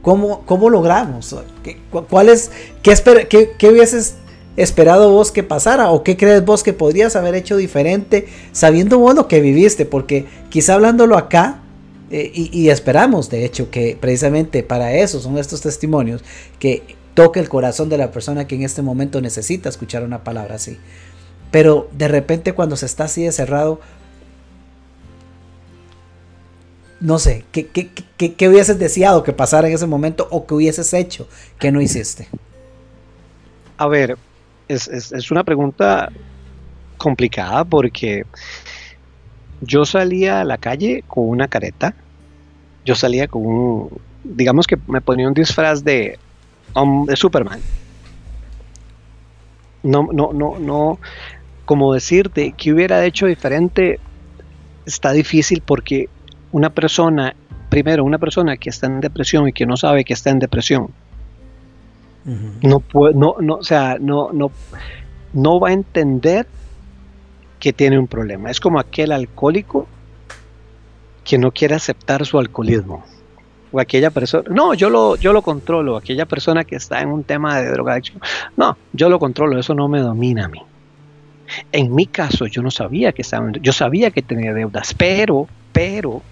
cómo, cómo logramos? ¿Qué, cuál es, qué, qué, hubieses esperado vos que pasara? ¿O qué crees vos que podrías haber hecho diferente sabiendo vos lo que viviste? Porque quizá hablándolo acá, eh, y, esperamos de hecho que precisamente para eso son estos testimonios, que toque el corazón de la persona que en este momento necesita escuchar una palabra así. Pero de repente cuando se está así de cerrado, no sé, ¿qué, qué, hubieses deseado que pasara en ese momento o que hubieses hecho que no hiciste? A ver, es, es una pregunta complicada porque yo salía a la calle con una careta, yo salía con un, digamos que me ponía un disfraz de, de Superman. No, no, no, no, como decirte que hubiera hecho diferente está difícil porque una persona, primero, una persona que está en depresión y que no sabe que está en depresión, no puede, no, no, o sea, no, no, no va a entender que tiene un problema. Es como aquel alcohólico que no quiere aceptar su alcoholismo. O aquella persona, no, yo lo, yo lo controlo, aquella persona que está en un tema de drogadicción, no, yo lo controlo, eso no me domina a mí. En mi caso, yo no sabía que estaba, yo sabía que tenía deudas, pero, pero,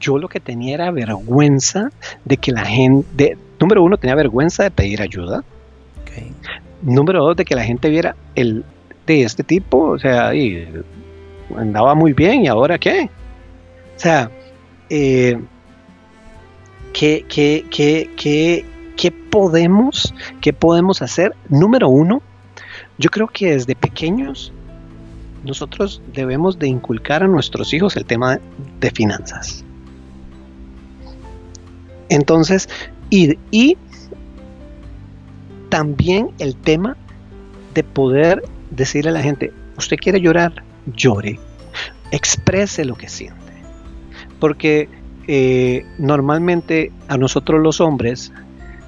yo lo que tenía era vergüenza de que la gente, número uno, tenía vergüenza de pedir ayuda. Número dos, de que la gente viera el de este tipo, o sea, y andaba muy bien y ahora qué. O sea, eh, ¿qué, qué, qué, qué podemos, qué podemos hacer? Número uno, yo creo que desde pequeños nosotros debemos de inculcar a nuestros hijos el tema de finanzas. Entonces, y, también el tema de poder decirle a la gente, usted quiere llorar, llore, exprese lo que siente. Porque eh, normalmente a nosotros los hombres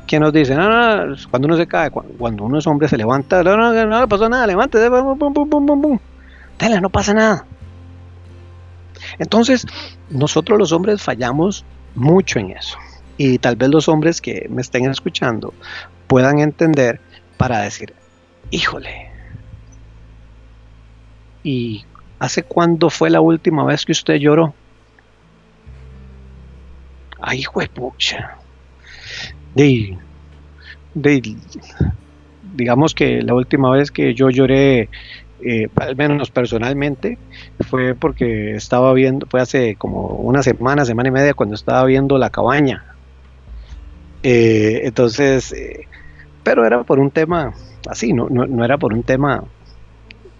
que nos dicen, no, cuando uno se cae, cuando uno es hombre se levanta, no, no, no le pasó nada, levante, pum, pum, pum, pum, pum. Dale, no pasa nada. Entonces, nosotros los hombres fallamos mucho en eso. Y tal vez los hombres que me estén escuchando puedan entender para decir, híjole, ¿y hace cuándo fue la última vez que usted lloró? Ay, hijo de digamos que la última vez que yo lloré, eh, al menos personalmente, fue porque estaba viendo, fue hace como una semana, semana y media, cuando estaba viendo la cabaña. Eh, entonces, eh, pero era por un tema así, no, no, era por un tema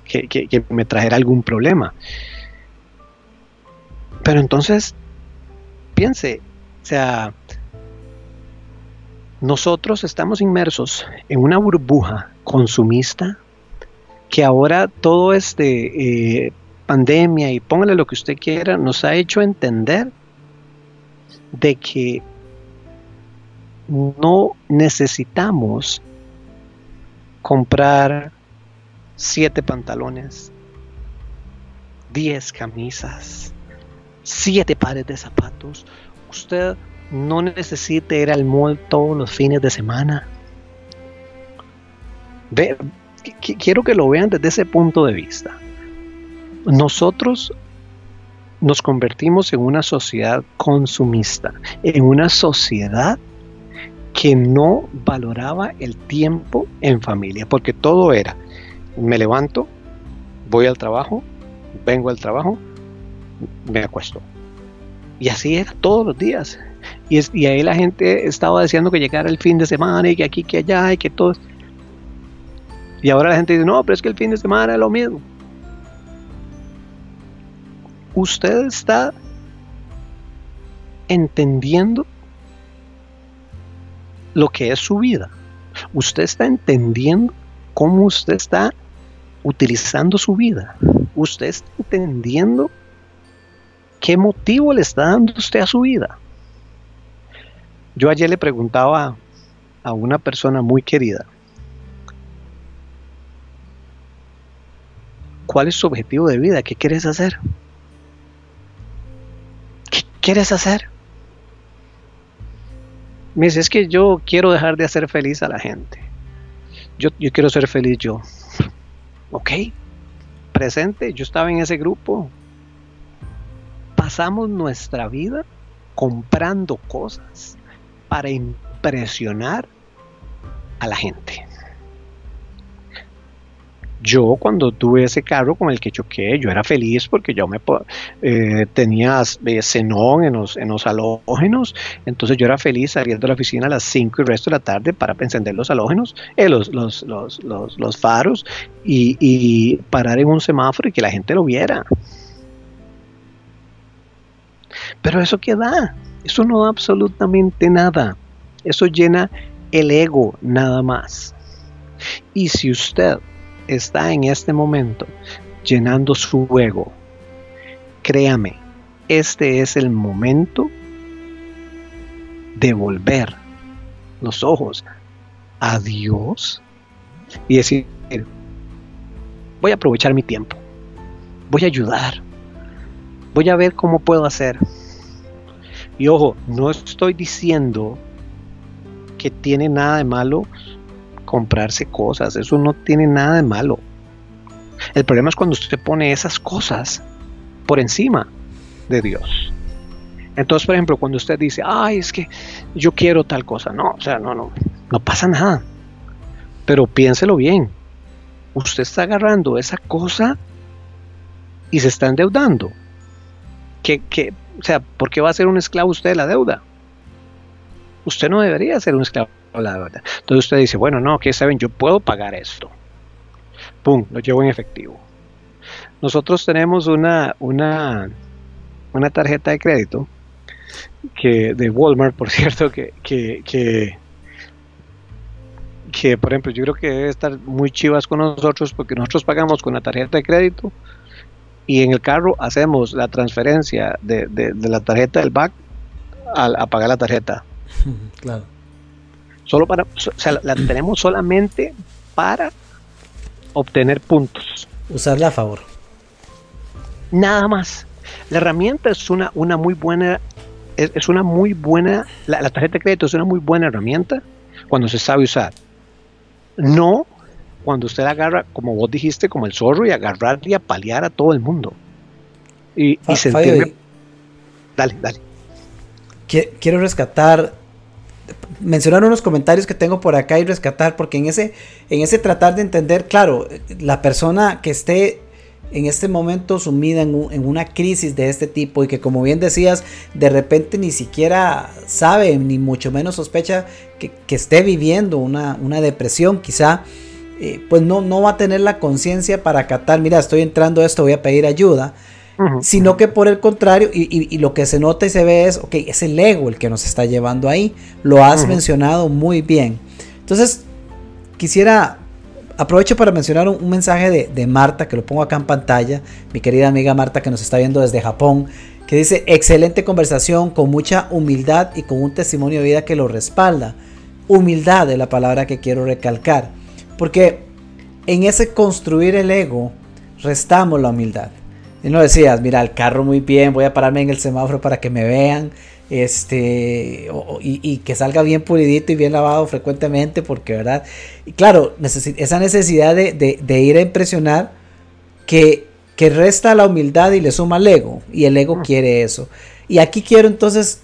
que, me trajera algún problema. Pero entonces, piense, o sea, nosotros estamos inmersos en una burbuja consumista que ahora todo este eh, pandemia y póngale lo que usted quiera nos ha hecho entender de que no necesitamos comprar siete pantalones, diez camisas, siete pares de zapatos. Usted no necesita ir al mall todos los fines de semana. Ve, quiero que lo vean desde ese punto de vista. Nosotros nos convertimos en una sociedad consumista, en una sociedad que no valoraba el tiempo en familia, porque todo era, me levanto, voy al trabajo, vengo al trabajo, me acuesto. Y así era todos los días. Y, y ahí la gente estaba deseando que llegara el fin de semana y que aquí, que allá y que todo. Y ahora la gente dice, no, pero es que el fin de semana es lo mismo. Usted está entendiendo lo que es su vida. Usted está entendiendo cómo usted está utilizando su vida. Usted está entendiendo qué motivo le está dando usted a su vida. Yo ayer le preguntaba a una persona muy querida, ¿cuál es su objetivo de vida? ¿Qué quieres hacer? ¿Qué quieres hacer? Me dice, es que yo quiero dejar de hacer feliz a la gente. Yo, yo quiero ser feliz yo. Ok, presente, yo estaba en ese grupo. Pasamos nuestra vida comprando cosas para impresionar a la gente. Yo cuando tuve ese carro con el que choqué, yo era feliz porque yo me eh, tenía eh, xenón en los, en los halógenos, entonces yo era feliz saliendo de la oficina a las 5 y el resto de la tarde para encender los halógenos, eh, los, los, los, los, faros y, y parar en un semáforo y que la gente lo viera. Pero eso qué da? Eso no da absolutamente nada. Eso llena el ego nada más. Y si usted está en este momento llenando su ego, créame, este es el momento de volver los ojos a Dios y decir, voy a aprovechar mi tiempo, voy a ayudar, voy a ver cómo puedo hacer. Y ojo, no estoy diciendo que tiene nada de malo comprarse cosas, eso no tiene nada de malo. El problema es cuando usted pone esas cosas por encima de Dios. Entonces, por ejemplo, cuando usted dice, ay, es que yo quiero tal cosa, no, o sea, no, no, no pasa nada. Pero piénselo bien. Usted está agarrando esa cosa y se está endeudando. Que, o sea, ¿por qué va a ser un esclavo usted de la deuda? Usted no debería ser un esclavo Entonces usted dice, bueno, no, que saben, yo puedo pagar esto. Pum, lo llevo en efectivo. Nosotros tenemos una, una, una tarjeta de crédito que de Walmart, por [LAUGHS] cierto, que, que, que, por ejemplo, yo creo que debe estar muy chivas con nosotros porque nosotros pagamos con la tarjeta de crédito y en el carro hacemos la transferencia de, de, la tarjeta del back a pagar la tarjeta. [LAUGHS] Claro. Solo para, o sea, la tenemos solamente para obtener puntos. Usarla a favor. Nada más. La herramienta es una, una muy buena, es, una muy buena, la, tarjeta de crédito es una muy buena herramienta cuando se sabe usar. No cuando usted agarra, como vos dijiste, como el zorro y agarrar y apalear a todo el mundo. Y, y sentirme... Dale, dale. Quiero rescatar mencionar unos comentarios que tengo por acá y rescatar, porque en ese, en ese tratar de entender, claro, la persona que esté en este momento sumida en, una crisis de este tipo y que como bien decías, de repente ni siquiera sabe, ni mucho menos sospecha que, esté viviendo una, depresión, quizá, eh, pues no, no va a tener la conciencia para acatar, mira, estoy entrando a esto, voy a pedir ayuda. Sino que por el contrario, y, lo que se nota y se ve es, ok, es el ego el que nos está llevando ahí. Lo has mencionado muy bien. Entonces, quisiera, aprovecho para mencionar un, mensaje de, de, Marta, que lo pongo acá en pantalla, mi querida amiga Marta que nos está viendo desde Japón, que dice, excelente conversación, con mucha humildad y con un testimonio de vida que lo respalda. Humildad es la palabra que quiero recalcar, porque en ese construir el ego, restamos la humildad. Y no decías, mira, el carro muy bien, voy a pararme en el semáforo para que me vean, este, y, que salga bien pulidito y bien lavado frecuentemente, porque, ¿verdad? Y claro, esa necesidad de, ir a impresionar que, que, resta la humildad y le suma el ego, y el ego quiere eso. Y aquí quiero entonces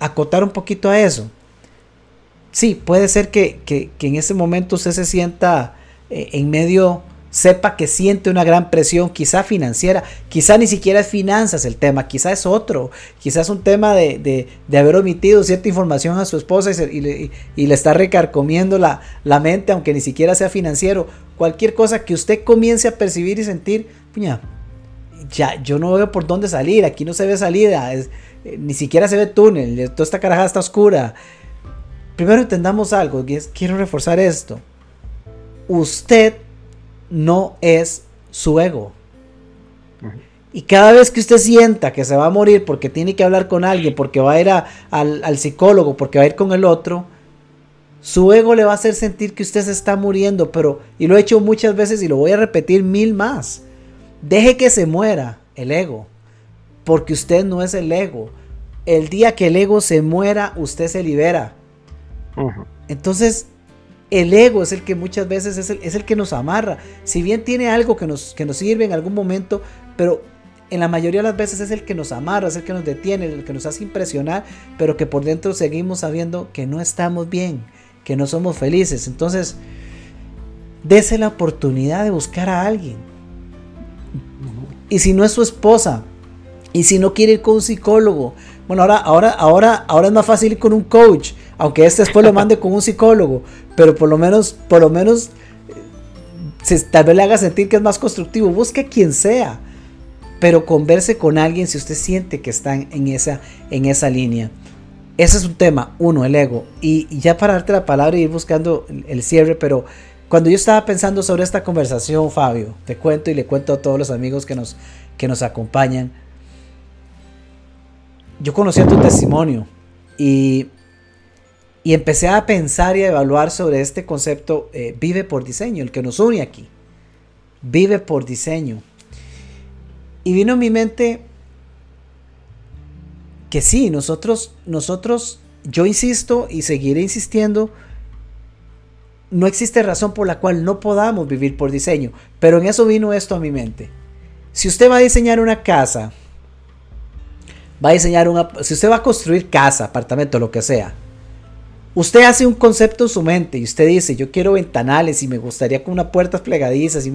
acotar un poquito a eso. Sí, puede ser que, que en ese momento usted se sienta eh, en medio sepa que siente una gran presión, quizá financiera, quizá ni siquiera es finanzas el tema, quizá es otro, quizá es un tema de, haber omitido cierta información a su esposa y, le, está recarcomiendo la, la, mente, aunque ni siquiera sea financiero. Cualquier cosa que usted comience a percibir y sentir, puña, ya, yo no veo por dónde salir, aquí no se ve salida, eh, ni siquiera se ve túnel, toda esta carajada está oscura. Primero entendamos algo, quiero reforzar esto. Usted no es su ego. Y cada vez que usted sienta que se va a morir porque tiene que hablar con alguien, porque va a ir al, psicólogo, porque va a ir con el otro, su ego le va a hacer sentir que usted se está muriendo, pero, y lo he hecho muchas veces y lo voy a repetir mil más, deje que se muera el ego, porque usted no es el ego. El día que el ego se muera, usted se libera. Entonces, el ego es el que muchas veces es el, que nos amarra. Si bien tiene algo que nos, que nos sirve en algún momento, pero en la mayoría de las veces es el que nos amarra, es el que nos detiene, el que nos hace impresionar, pero que por dentro seguimos sabiendo que no estamos bien, que no somos felices. Entonces, dese la oportunidad de buscar a alguien. Y si no es su esposa, y si no quiere ir con un psicólogo, bueno, ahora, ahora, ahora, ahora es más fácil ir con un coach, aunque este después lo mande con un psicólogo, pero por lo menos, por lo menos, eh, tal vez le haga sentir que es más constructivo, busque quien sea, pero converse con alguien si usted siente que están en esa, en esa línea. Ese es un tema, uno, el ego. Y, ya para darte la palabra y ir buscando el, cierre, pero cuando yo estaba pensando sobre esta conversación, Fabio, te cuento y le cuento a todos los amigos que nos, que nos acompañan, yo conocía tu testimonio y y empecé a pensar y a evaluar sobre este concepto eh, vive por diseño, el que nos une aquí. Vive por diseño. Y vino a mi mente que sí, nosotros, nosotros, yo insisto y seguiré insistiendo, no existe razón por la cual no podamos vivir por diseño. Pero en eso vino esto a mi mente. Si usted va a diseñar una casa, va a diseñar una, si usted va a construir casa, apartamento, lo que sea, Usted hace un concepto en su mente y usted dice, yo quiero ventanales y me gustaría con unas puertas plegadizas,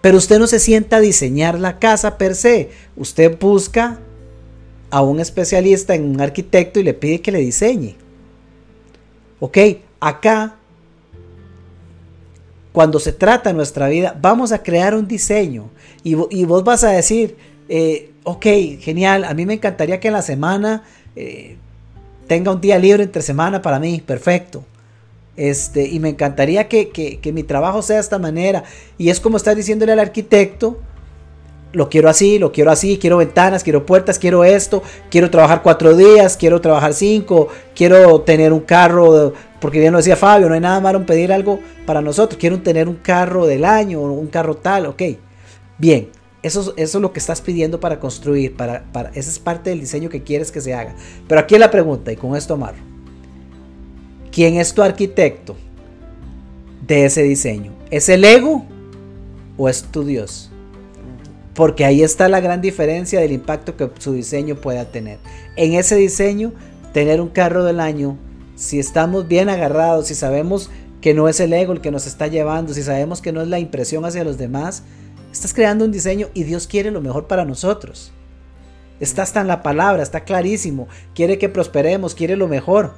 pero usted no se sienta a diseñar la casa per se. Usted busca a un especialista en un arquitecto y le pide que le diseñe. Ok, acá, cuando se trata nuestra vida, vamos a crear un diseño y, vos vas a decir, eh, ok, genial, a mí me encantaría que en la semana... Eh, tenga un día libre entre semana para mí, perfecto. Este, y me encantaría que, mi trabajo sea de esta manera. Y es como estar diciéndole al arquitecto, lo quiero así, lo quiero así, quiero ventanas, quiero puertas, quiero esto, quiero trabajar cuatro días, quiero trabajar cinco, quiero tener un carro, porque bien lo decía Fabio, no hay nada malo en pedir algo para nosotros, quiero tener un carro del año, un carro tal, ok. Bien, eso, es lo que estás pidiendo para construir, para, para, esa es parte del diseño que quieres que se haga. Pero aquí la pregunta, y con esto amarro. ¿Quién es tu arquitecto de ese diseño? ¿Es el ego o es tu Dios? Porque ahí está la gran diferencia del impacto que su diseño pueda tener. En ese diseño, tener un carro del año, si estamos bien agarrados, si sabemos que no es el ego el que nos está llevando, si sabemos que no es la impresión hacia los demás, Estás creando un diseño y Dios quiere lo mejor para nosotros. Está hasta en la palabra, está clarísimo. Quiere que prosperemos, quiere lo mejor.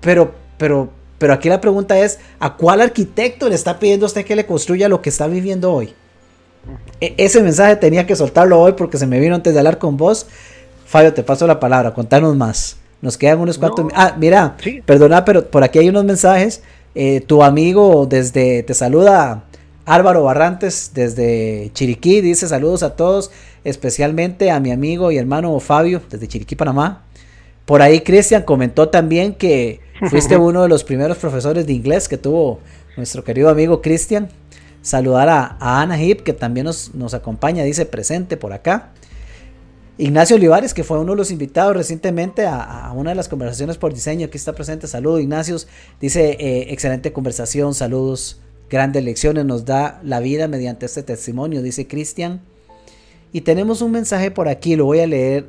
Pero, pero, pero aquí la pregunta es, ¿a cuál arquitecto le está pidiendo usted que le construya lo que está viviendo hoy? E, ese mensaje tenía que soltarlo hoy porque se me vino antes de hablar con vos. Fabio, te paso la palabra, contanos más. Nos quedan unos cuantos. Ah, mira, perdona, pero por aquí hay unos mensajes. Eh, tu amigo desde te saluda Álvaro Barrantes desde Chiriquí, dice saludos a todos, especialmente a mi amigo y hermano Fabio desde Chiriquí, Panamá. Por ahí Cristian comentó también que [LAUGHS] fuiste uno de los primeros profesores de inglés que tuvo nuestro querido amigo Cristian. Saludar a, Ana Hip, que también nos, nos acompaña, dice presente por acá. Ignacio Olivares, que fue uno de los invitados recientemente a, una de las conversaciones por diseño, aquí está presente. Saludos, Ignacio. Dice, eh, excelente conversación, saludos, grandes lecciones, nos da la vida mediante este testimonio, dice Cristian. Y tenemos un mensaje por aquí, lo voy a leer,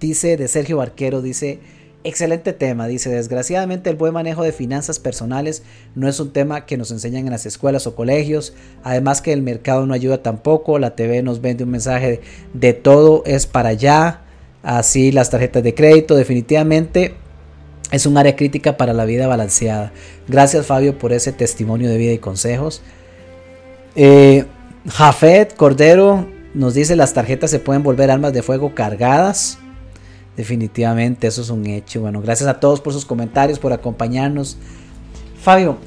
dice de Sergio Barquero, dice, Excelente tema, dice, desgraciadamente el buen manejo de finanzas personales no es un tema que nos enseñan en las escuelas o colegios, además que el mercado no ayuda tampoco, la TV nos vende un mensaje de, todo es para allá, así las tarjetas de crédito, definitivamente es un área crítica para la vida balanceada. Gracias Fabio por ese testimonio de vida y consejos. Eh, Jafet Cordero nos dice las tarjetas se pueden volver armas de fuego cargadas. Definitivamente, eso es un hecho. Bueno, gracias a todos por sus comentarios, por acompañarnos. Fabio,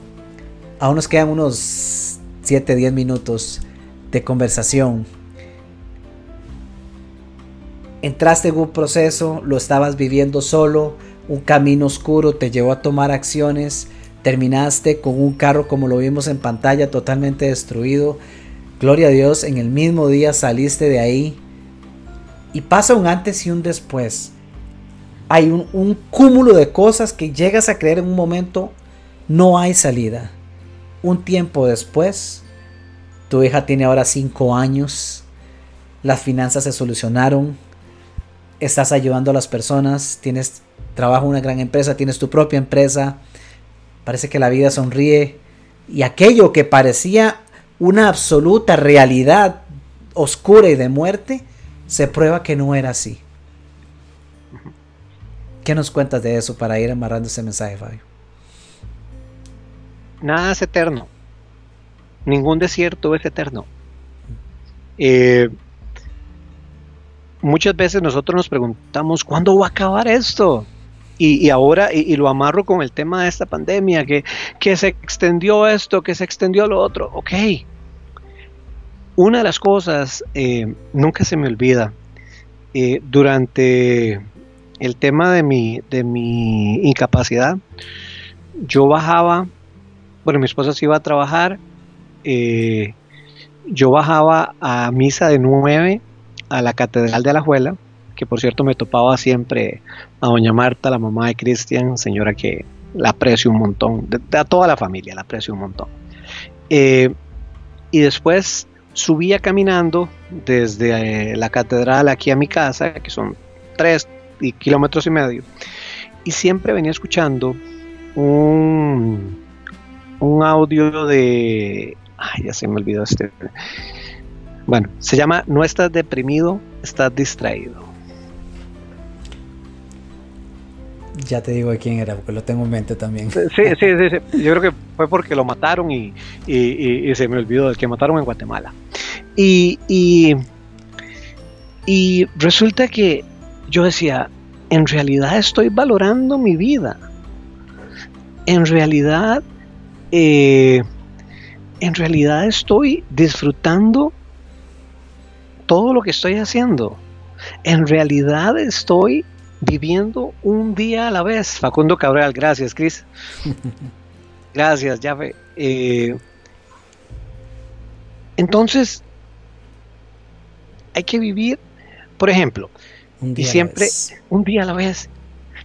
aún nos quedan unos 7, 10 minutos de conversación. Entraste en un proceso, lo estabas viviendo solo, un camino oscuro te llevó a tomar acciones, terminaste con un carro como lo vimos en pantalla totalmente destruido. Gloria a Dios, en el mismo día saliste de ahí. Y pasa un antes y un después hay un, cúmulo de cosas que llegas a creer en un momento, no hay salida. Un tiempo después, tu hija tiene ahora cinco años, las finanzas se solucionaron, estás ayudando a las personas, tienes trabajo en una gran empresa, tienes tu propia empresa, parece que la vida sonríe y aquello que parecía una absoluta realidad oscura y de muerte, se prueba que no era así. ¿Qué nos cuentas de eso para ir amarrando ese mensaje, Fabio? Nada es eterno. Ningún desierto es eterno. Eh, muchas veces nosotros nos preguntamos, ¿cuándo va a acabar esto? Y, ahora, y, lo amarro con el tema de esta pandemia, que, que se extendió esto, que se extendió lo otro. Ok. Una de las cosas, eh, nunca se me olvida, eh, durante el tema de mi, de mi incapacidad, yo bajaba, bueno, mi esposa se iba a trabajar, eh, yo bajaba a misa de 9 a la Catedral de Alajuela, que por cierto me topaba siempre a doña Marta, la mamá de Cristian, señora que la aprecio un montón, a toda la familia la aprecio un montón. Eh, y después subía caminando desde eh, la catedral aquí a mi casa, que son tres, y kilómetros y medio. Y siempre venía escuchando un, un audio de... Ay, ya se me olvidó este. Bueno, se llama No estás deprimido, estás distraído. Ya te digo de quién era, porque lo tengo en mente también. Sí, sí, sí, Yo creo que fue porque lo mataron y, y, se me olvidó del que mataron en Guatemala. Y, y, y resulta que yo decía, en realidad estoy valorando mi vida. En realidad, eh, en realidad estoy disfrutando todo lo que estoy haciendo. En realidad estoy viviendo un día a la vez. Facundo Cabral, gracias, Cris. [LAUGHS] gracias, ya eh, entonces, hay que vivir, por ejemplo, y siempre, un día a la vez.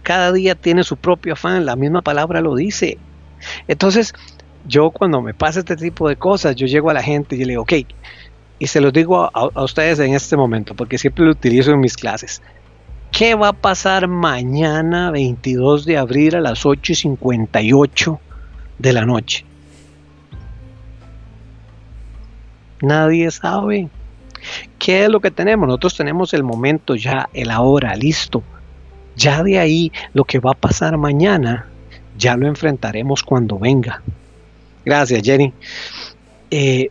Cada día tiene su propio afán, la misma palabra lo dice. Entonces, yo cuando me pasa este tipo de cosas, yo llego a la gente y le digo, ok, y se los digo a, ustedes en este momento, porque siempre lo utilizo en mis clases. ¿Qué va a pasar mañana 22 de abril a las 8 y 58 de la noche? Nadie sabe. ¿Qué es lo que tenemos? Nosotros tenemos el momento ya, el ahora, listo. Ya de ahí lo que va a pasar mañana, ya lo enfrentaremos cuando venga. Gracias, Jenny. Eh,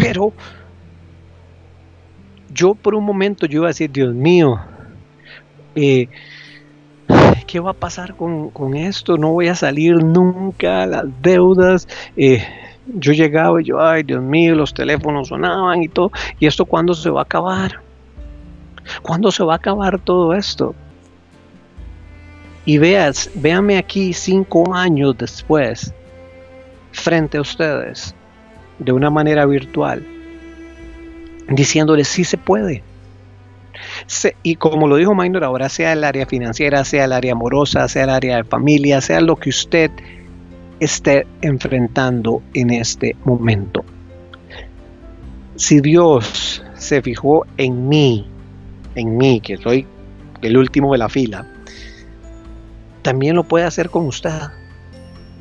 Pero yo por un momento yo iba a decir, Dios mío, eh, ¿qué va a pasar con, esto? No voy a salir nunca, las deudas. Eh, yo llegaba y yo, ay Dios mío, los teléfonos sonaban y todo. ¿Y esto cuándo se va a acabar? ¿Cuándo se va a acabar todo esto? Y veas, véame aquí cinco años después, frente a ustedes, de una manera virtual, diciéndoles sí se puede. y como lo dijo Minor, ahora sea el área financiera, sea el área amorosa, sea el área de familia, sea lo que usted esté enfrentando en este momento. Si Dios se fijó en mí, en mí, que soy el último de la fila, también lo puede hacer con usted.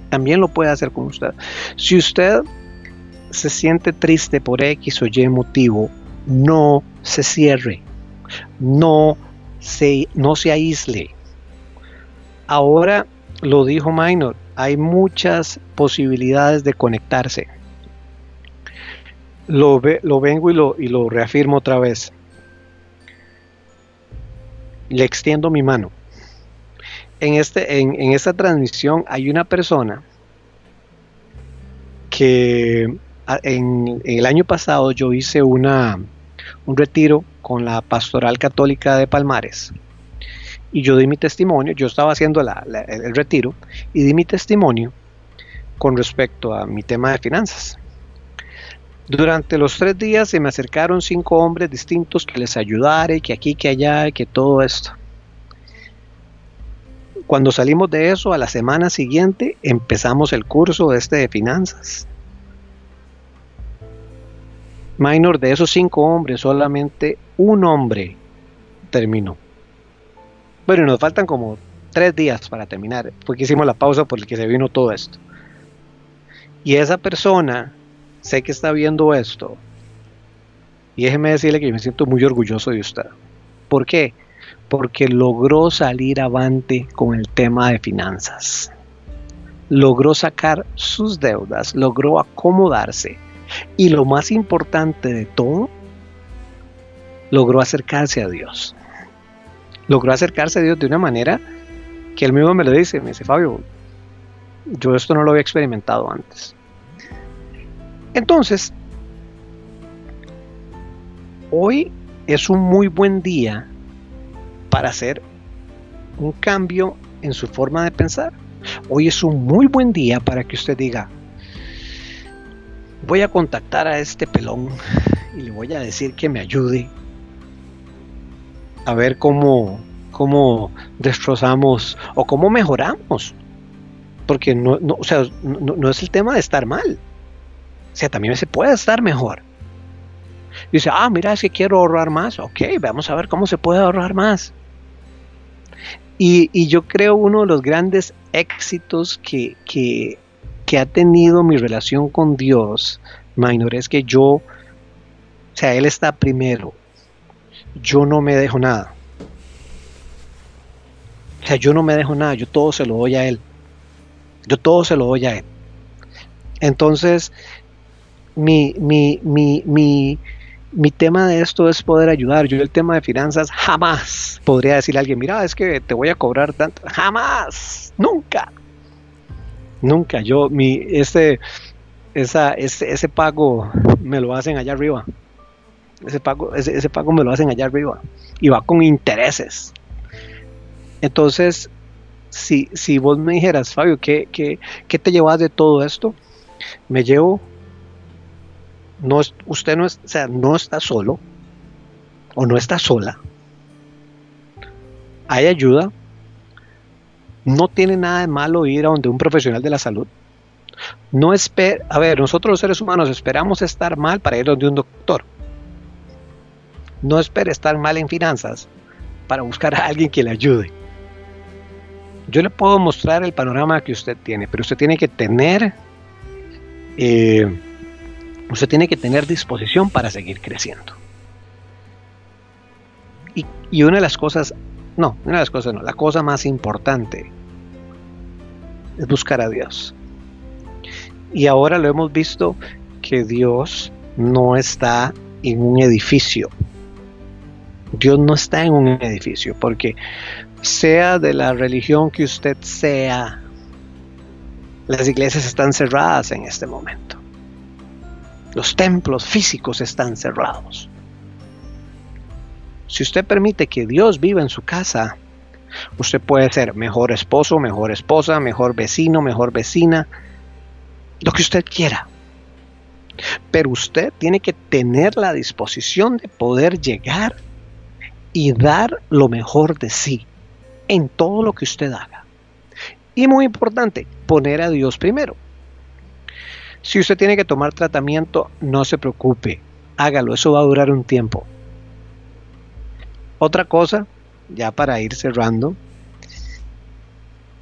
También lo puede hacer con usted. Si usted se siente triste por X o Y motivo, no se cierre. No se, no se aísle. Ahora lo dijo Minor, hay muchas posibilidades de conectarse. Lo, lo vengo y lo, y lo reafirmo otra vez. Le extiendo mi mano en, este, en, esta transmisión hay una persona que en, el año pasado yo hice una, un retiro con la Pastoral Católica de Palmares y yo di mi testimonio, yo estaba haciendo el retiro y di mi testimonio con respecto a mi tema de finanzas. Durante los tres días se me acercaron cinco hombres distintos que les ayudara y que aquí, que allá, que todo esto. Cuando salimos de eso, a la semana siguiente empezamos el curso este de finanzas. Minor, de esos cinco hombres, solamente un hombre terminó. Bueno, nos faltan como tres días para terminar, porque hicimos la pausa por el que se vino todo esto. Y esa persona, sé que está viendo esto, y déjeme decirle que yo me siento muy orgulloso de usted. ¿Por qué? porque logró salir avante con el tema de finanzas. Logró sacar sus deudas, logró acomodarse y lo más importante de todo, logró acercarse a Dios. Logró acercarse a Dios de una manera que él mismo me lo dice, me dice Fabio, yo esto no lo había experimentado antes. Entonces, hoy es un muy buen día para hacer un cambio en su forma de pensar. Hoy es un muy buen día para que usted diga, voy a contactar a este pelón y le voy a decir que me ayude a ver cómo, cómo destrozamos o cómo mejoramos. Porque no, o sea, no, es el tema de estar mal. O sea, también se puede estar mejor. Dice, ah, mira, es que quiero ahorrar más. Ok, vamos a ver cómo se puede ahorrar más. Y, yo creo uno de los grandes éxitos que, ha tenido mi relación con Dios, Minor, es que yo, o sea, Él está primero. Yo no me dejo nada. O sea, yo no me dejo nada, yo todo se lo doy a Él. Yo todo se lo doy a Él. Entonces, mi, mi, mi, mi, mi tema de esto es poder ayudar. Yo el tema de finanzas jamás podría decirle a alguien, mira, es que te voy a cobrar tanto. Jamás, nunca. Nunca. Yo, mi, este, esa, ese, ese pago me lo hacen allá arriba. Ese pago, ese, pago me lo hacen allá arriba. Y va con intereses. Entonces, si, si vos me dijeras, Fabio, ¿qué, qué, qué te llevas de todo esto? Me llevo no, usted no, es, sea, no está solo o no está sola. Hay ayuda. No tiene nada de malo ir a donde un profesional de la salud. No espera, a ver, nosotros los seres humanos esperamos estar mal para ir donde un doctor. No espere estar mal en finanzas para buscar a alguien que le ayude. Yo le puedo mostrar el panorama que usted tiene, pero usted tiene que tener eh, Usted tiene que tener disposición para seguir creciendo. Y, una de las cosas, no, una de las cosas no, la cosa más importante es buscar a Dios. Y ahora lo hemos visto que Dios no está en un edificio. Dios no está en un edificio, porque sea de la religión que usted sea, las iglesias están cerradas en este momento. Los templos físicos están cerrados. Si usted permite que Dios viva en su casa, usted puede ser mejor esposo, mejor esposa, mejor vecino, mejor vecina, lo que usted quiera. Pero usted tiene que tener la disposición de poder llegar y dar lo mejor de sí en todo lo que usted haga. Y muy importante, poner a Dios primero. Si usted tiene que tomar tratamiento, no se preocupe, hágalo, eso va a durar un tiempo. Otra cosa, ya para ir cerrando,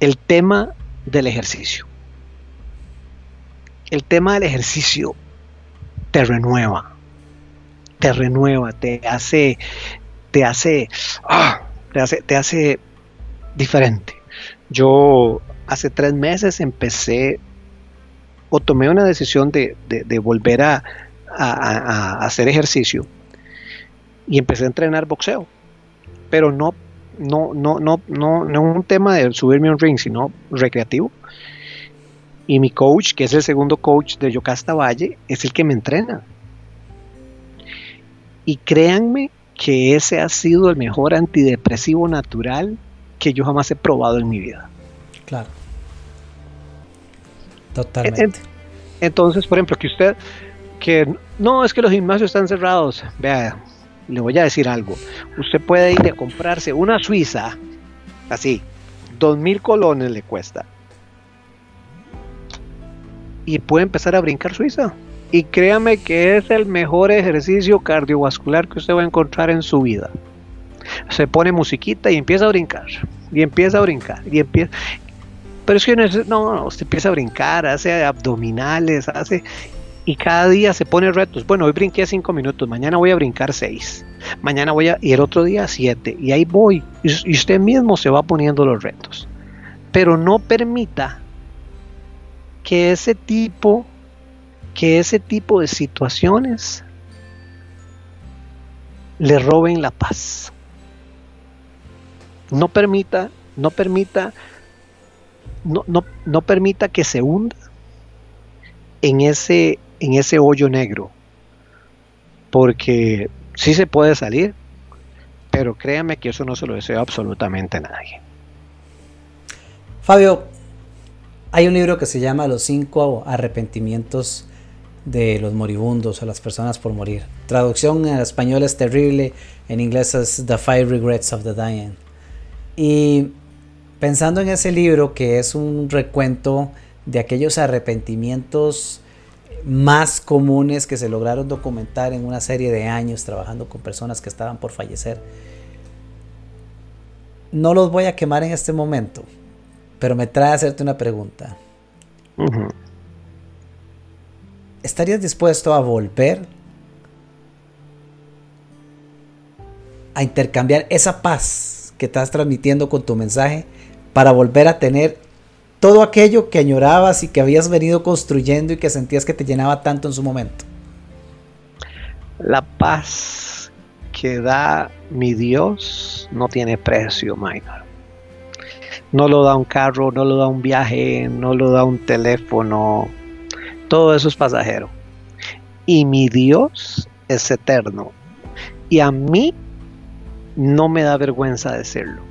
el tema del ejercicio. El tema del ejercicio te renueva, te renueva, te hace, te hace, ah, te hace, te hace diferente. Yo hace tres meses empecé o tomé una decisión de, volver a, hacer ejercicio y empecé a entrenar boxeo, pero no, no, no, no, no, no un tema de subirme a un ring, sino recreativo. Y mi coach, que es el segundo coach de Yocasta Valle, es el que me entrena. Y créanme que ese ha sido el mejor antidepresivo natural que yo jamás he probado en mi vida. Claro. Totalmente. Entonces, por ejemplo, que usted, que no, es que los gimnasios están cerrados. Vea, le voy a decir algo. Usted puede ir a comprarse una suiza, así, dos mil colones le cuesta. Y puede empezar a brincar suiza. Y créame que es el mejor ejercicio cardiovascular que usted va a encontrar en su vida. Se pone musiquita y empieza a brincar. Y empieza a brincar. Y empieza. Pero es que no, no, no, usted empieza a brincar, hace abdominales, hace... Y cada día se pone retos. Bueno, hoy brinqué cinco minutos, mañana voy a brincar seis, mañana voy a... y el otro día siete, y ahí voy. Y usted mismo se va poniendo los retos. Pero no permita que ese tipo, que ese tipo de situaciones le roben la paz. No permita, no permita no, permita que se hunda en ese, en ese hoyo negro. Porque sí se puede salir, pero créame que eso no se lo deseo absolutamente a nadie. Fabio, hay un libro que se llama Los cinco arrepentimientos de los moribundos o las personas por morir. Traducción en español es terrible, en inglés es The Five Regrets of the Dying. Y Pensando en ese libro que es un recuento de aquellos arrepentimientos más comunes que se lograron documentar en una serie de años trabajando con personas que estaban por fallecer. No los voy a quemar en este momento, pero me trae a hacerte una pregunta. ¿Estarías dispuesto a volver a intercambiar esa paz que estás transmitiendo con tu mensaje para volver a tener todo aquello que añorabas y que habías venido construyendo y que sentías que te llenaba tanto en su momento? La paz que da mi Dios no tiene precio, minor. No lo da un carro, no lo da un viaje, no lo da un teléfono. Todo eso es pasajero. Y mi Dios es eterno. Y a mí no me da vergüenza decirlo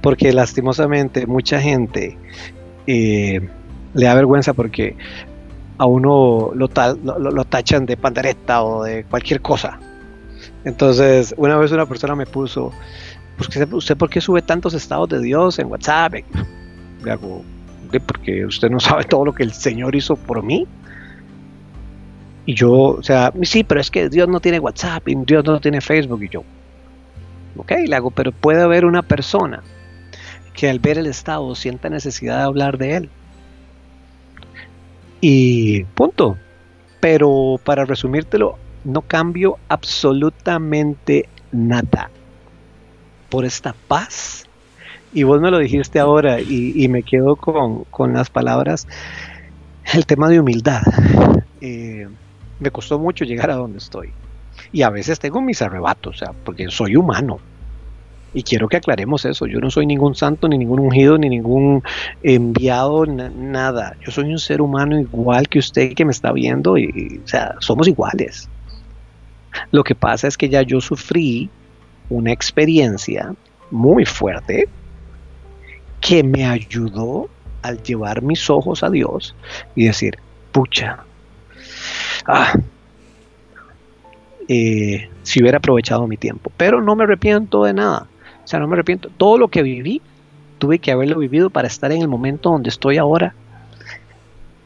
porque lastimosamente mucha gente eh, le da vergüenza porque a uno lo, lo, tachan de pandereta o de cualquier cosa. Entonces, una vez una persona me puso, pues, ¿usted por qué sube tantos estados de Dios en WhatsApp? Le hago, porque usted no sabe todo lo que el Señor hizo por mí. Y yo, o sea, sí, pero es que Dios no tiene WhatsApp y Dios no tiene Facebook. Y yo, ok, le hago, pero puede haber una persona que al ver el estado sienta necesidad de hablar de él. Y punto. Pero para resumírtelo, no cambio absolutamente nada por esta paz. Y vos me lo dijiste ahora y, me quedo con, las palabras, el tema de humildad. Eh, me costó mucho llegar a donde estoy. Y a veces tengo mis arrebatos, o sea, porque soy humano. Y quiero que aclaremos eso. Yo no soy ningún santo, ni ningún ungido, ni ningún enviado, nada. Yo soy un ser humano igual que usted que me está viendo. Y, o sea, somos iguales. Lo que pasa es que ya yo sufrí una experiencia muy fuerte que me ayudó al llevar mis ojos a Dios y decir, pucha, ah, eh, si hubiera aprovechado mi tiempo. Pero no me arrepiento de nada. Sea, no me arrepiento. Todo lo que viví, tuve que haberlo vivido para estar en el momento donde estoy ahora.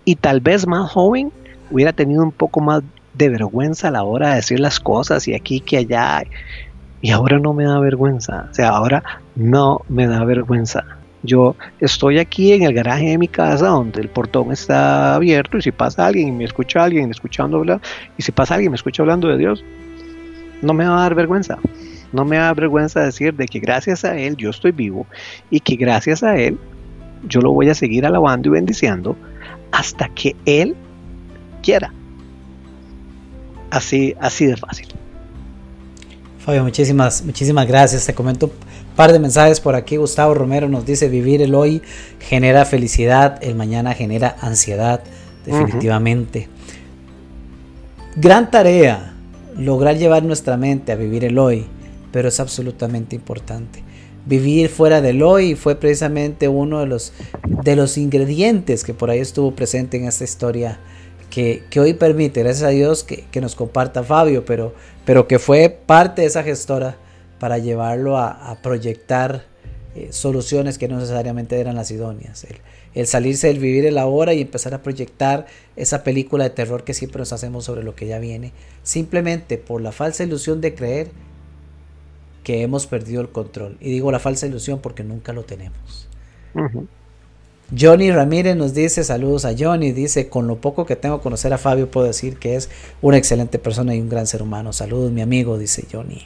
Y tal vez más joven hubiera tenido un poco más de vergüenza a la hora de decir las cosas y aquí que allá. Y ahora no me da vergüenza. O sea, ahora no me da vergüenza. Yo estoy aquí en el garaje de mi casa donde el portón está abierto y si pasa alguien y me escucha alguien escuchando hablar, y si pasa alguien me escucha hablando de Dios, no me va a dar vergüenza. No me da vergüenza decir de que gracias a Él yo estoy vivo y que gracias a Él yo lo voy a seguir alabando y bendiciendo hasta que Él quiera. Así, así de fácil. Fabio, muchísimas, muchísimas gracias. Te comento par de mensajes por aquí. Gustavo Romero nos dice, vivir el hoy genera felicidad, el mañana genera ansiedad, definitivamente. Gran tarea, lograr llevar nuestra mente a vivir el hoy, pero es absolutamente importante. Vivir fuera del hoy fue precisamente uno de los, de los ingredientes que por ahí estuvo presente en esta historia que, hoy permite, gracias a Dios, que, nos comparta Fabio, pero, pero que fue parte de esa gestora para llevarlo a, proyectar eh, soluciones que no necesariamente eran las idóneas. El, salirse del vivir el ahora y empezar a proyectar esa película de terror que siempre nos hacemos sobre lo que ya viene, simplemente por la falsa ilusión de creer que hemos perdido el control. Y digo la falsa ilusión porque nunca lo tenemos. Johnny Ramírez nos dice, saludos a Johnny, dice, con lo poco que tengo que conocer a Fabio puedo decir que es una excelente persona y un gran ser humano. Saludos mi amigo, dice Johnny.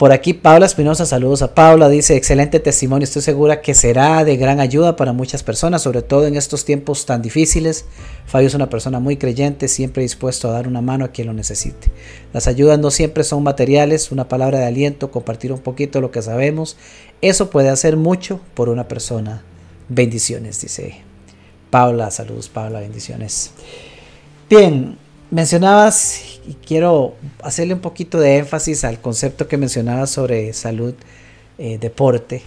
Por aquí Paula Espinosa, saludos a Paula, dice, excelente testimonio, estoy segura que será de gran ayuda para muchas personas, sobre todo en estos tiempos tan difíciles. Fabio es una persona muy creyente, siempre dispuesto a dar una mano a quien lo necesite. Las ayudas no siempre son materiales, una palabra de aliento, compartir un poquito lo que sabemos, eso puede hacer mucho por una persona. Bendiciones, dice Paula, saludos Paula, bendiciones. Bien, Mencionabas, y quiero hacerle un poquito de énfasis al concepto que mencionabas sobre salud, eh, deporte,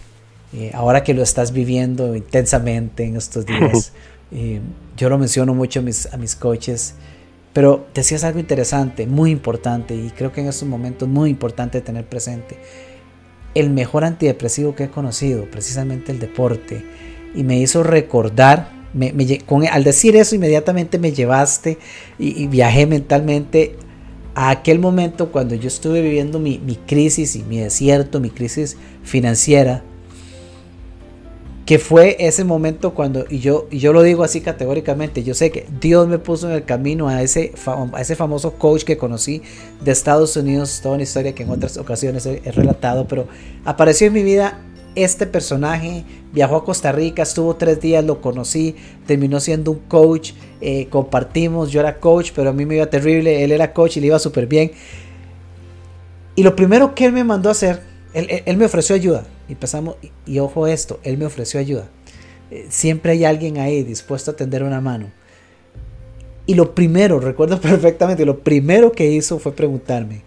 eh, ahora que lo estás viviendo intensamente en estos días. [LAUGHS] yo lo menciono mucho a mis, a mis coaches, pero decías algo interesante, muy importante, y creo que en estos momentos muy importante tener presente. El mejor antidepresivo que he conocido, precisamente el deporte, y me hizo recordar al decir eso inmediatamente me llevaste y, viajé mentalmente a aquel momento cuando yo estuve viviendo mi, crisis y mi desierto, mi crisis financiera, que fue ese momento cuando, y yo, y yo lo digo así categóricamente, yo sé que Dios me puso en el camino a ese, a ese famoso coach que conocí de Estados Unidos, toda una historia que en otras ocasiones he relatado, pero apareció en mi vida este personaje viajó a Costa Rica, estuvo tres días, lo conocí, terminó siendo un coach, eh, compartimos, yo era coach, pero a mí me iba terrible, él era coach y le iba súper bien. Y lo primero que él me mandó a hacer, él, me ofreció ayuda, y empezamos, y, ojo esto, él me ofreció ayuda. Eh, siempre hay alguien ahí dispuesto a tender una mano. Y lo primero, recuerdo [LAUGHS] perfectamente, lo primero que hizo fue preguntarme,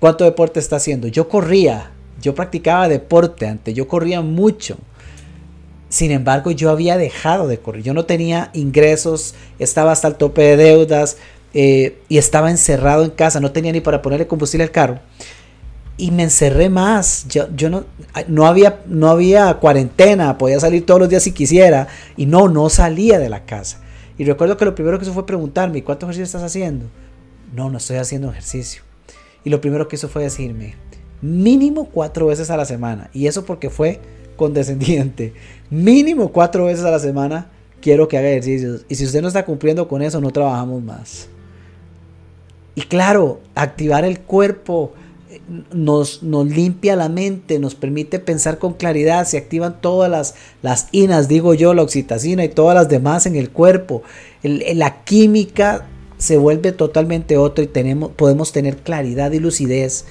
¿cuánto deporte está haciendo? Yo corría yo practicaba deporte antes, yo corría mucho. Sin embargo, yo había dejado de correr. Yo no tenía ingresos, estaba hasta el tope de deudas eh, y estaba encerrado en casa. No tenía ni para ponerle combustible al carro. Y me encerré más. Yo, no, había, no había cuarentena, podía salir todos los días si quisiera. Y no, no salía de la casa. Y recuerdo que lo primero que hizo fue preguntarme, ¿cuánto ejercicio estás haciendo? No, no estoy haciendo ejercicio. Y lo primero que hizo fue decirme, mínimo cuatro veces a la semana. Y eso porque fue condescendiente. [LAUGHS] Mínimo cuatro veces a la semana quiero que haga ejercicios. Y si usted no está cumpliendo con eso, no trabajamos más. Y claro, activar el cuerpo eh, nos, nos limpia la mente, nos permite pensar con claridad, se activan todas las, las inas, digo yo, la oxitocina y todas las demás en el cuerpo. la química se vuelve totalmente otro y tenemos, podemos tener claridad y lucidez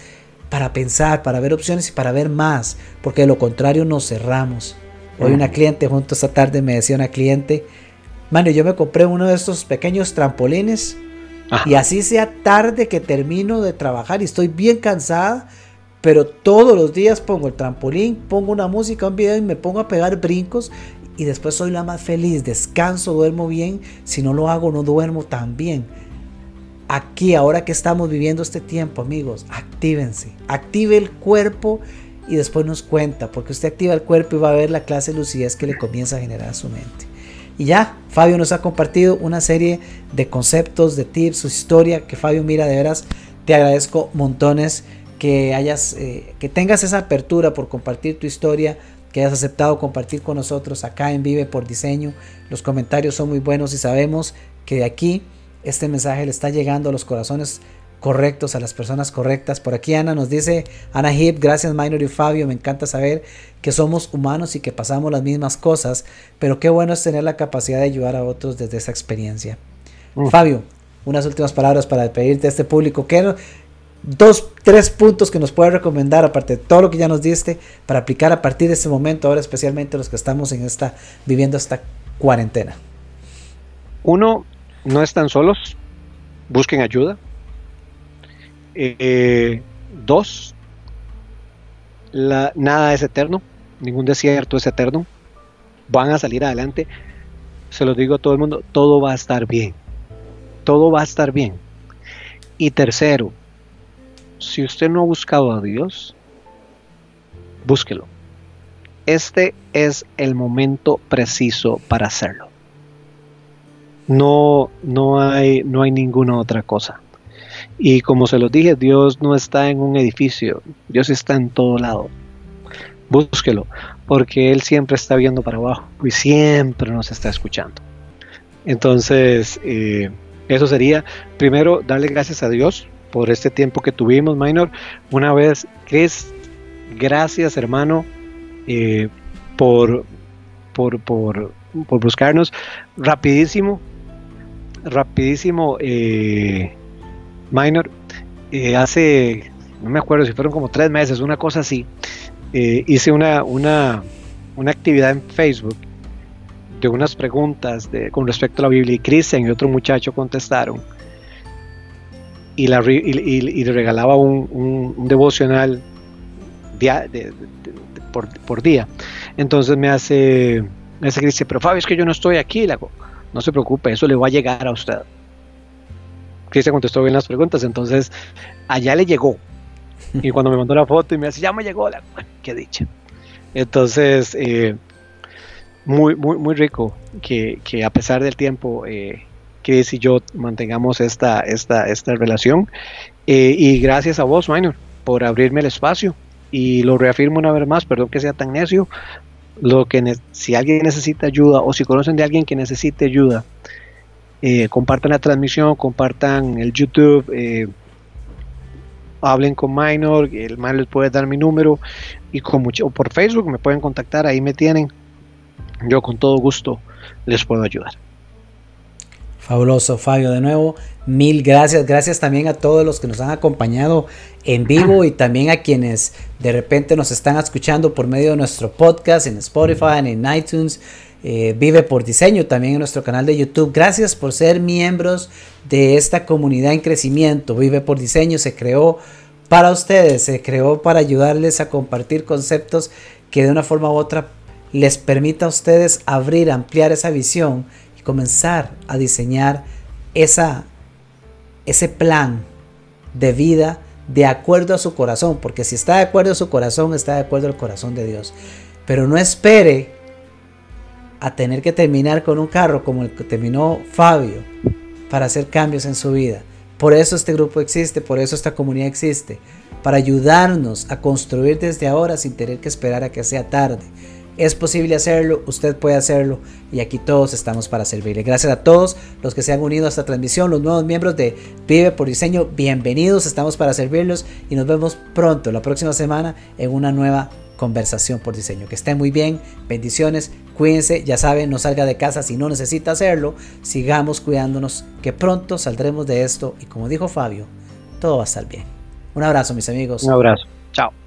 para pensar, para ver opciones y para ver más, porque de lo contrario nos cerramos. Hoy una cliente, junto esta tarde me decía una cliente, mano, yo me compré uno de estos pequeños trampolines y así sea tarde que termino de trabajar y estoy bien cansada, pero todos los días pongo el trampolín, pongo una música, un video y me pongo a pegar brincos y después soy la más feliz, descanso, duermo bien, si no lo hago no duermo tan bien. Aquí, ahora que estamos viviendo este tiempo, amigos, actívense, active el cuerpo y después nos cuenta, porque usted activa el cuerpo y va a ver la clase de lucidez que le comienza a generar a su mente. Y ya, Fabio nos ha compartido una serie de conceptos, de tips, su historia, que Fabio mira de veras, te agradezco montones que hayas, eh, que tengas esa apertura por compartir tu historia, que hayas aceptado compartir con nosotros acá en Vive por Diseño. Los comentarios son muy buenos y sabemos que de aquí este mensaje le está llegando a los corazones correctos, a las personas correctas. Por aquí Ana nos dice, Ana Hip, gracias Minor y Fabio, me encanta saber que somos humanos y que pasamos las mismas cosas, pero qué bueno es tener la capacidad de ayudar a otros desde esa experiencia. Fabio, unas últimas palabras para despedirte a este público. ¿Qué, dos, tres puntos que nos puedes recomendar, aparte de todo lo que ya nos diste, para aplicar a partir de ese momento, ahora especialmente los que estamos en esta, viviendo esta cuarentena. Uno, no están solos, busquen ayuda. Eh, dos, nada es eterno, ningún desierto es eterno. Van a salir adelante. Se los digo a todo el mundo, todo va a estar bien. Todo va a estar bien. Y tercero, si usted no ha buscado a Dios, búsquelo. Este es el momento preciso para hacerlo. No, no, hay, no hay ninguna otra cosa. Y como se lo dije, Dios no está en un edificio, Dios está en todo lado. Búsquelo, porque Él siempre está viendo para abajo y siempre nos está escuchando. Entonces, eh, eso sería, primero, darle gracias a Dios por este tiempo que tuvimos, Minor. Una vez, Chris, gracias hermano eh, por, por, por, buscarnos. Rapidísimo, rapidísimo, eh, Minor. Eh, hace, no me acuerdo si fueron como tres meses, una cosa así. hice una, una, una actividad en Facebook de unas preguntas de, con respecto a la Biblia y Cristian y otro muchacho contestaron y, y, le regalaba un, devocional por, día. Entonces me hace, me hace Cristian, pero Fabio, es que yo no estoy aquí. Le no se preocupe, eso le va a llegar a usted. Cristian contestó bien las preguntas, entonces allá le llegó. Y cuando me mandó la foto y me hace, ya me llegó, la, [LAUGHS] qué dicha. Entonces, eh, muy, muy, muy rico que, que, a pesar del tiempo eh, Chris y yo mantengamos esta, esta, esta relación. Eh, y gracias a vos, Minor, por abrirme el espacio. Y lo reafirmo una vez más, perdón que sea tan necio, lo que si alguien necesita ayuda o si conocen de alguien que necesite ayuda, eh, compartan la transmisión, compartan el YouTube, eh, hablen con Minor, el Minor les puede dar mi número y con mucho, por Facebook me pueden contactar, ahí me tienen. Yo con todo gusto les puedo ayudar. Fabuloso, Fabio. De nuevo, mil gracias. Gracias también a todos los que nos han acompañado en vivo y también a quienes de repente nos están escuchando por medio de nuestro podcast en Spotify, en iTunes. Eh, Vive por Diseño, también en nuestro canal de YouTube. Gracias por ser miembros de esta comunidad en crecimiento. Vive por Diseño se creó para ustedes, se creó para ayudarles a compartir conceptos que de una forma u otra les permita a ustedes abrir, ampliar esa visión comenzar a diseñar esa, ese plan de vida de acuerdo a su corazón, porque si está de acuerdo a su corazón, está de acuerdo al corazón de Dios. Pero no espere a tener que terminar con un carro como el que terminó Fabio para hacer cambios en su vida. Por eso este grupo existe, por eso esta comunidad existe, para ayudarnos a construir desde ahora sin tener que esperar a que sea tarde. Es posible hacerlo, usted puede hacerlo y aquí todos estamos para servirle. Gracias a todos los que se han unido a esta transmisión, los nuevos miembros de Vive por Diseño, bienvenidos, estamos para servirlos y nos vemos pronto, la próxima semana, en una nueva conversación por diseño. Que estén muy bien, bendiciones, Cuídense, ya saben, no salga de casa si no necesita hacerlo. Sigamos cuidándonos, que pronto saldremos de esto y como dijo Fabio, todo va a estar bien. Un abrazo, mis amigos. Un abrazo. Chao.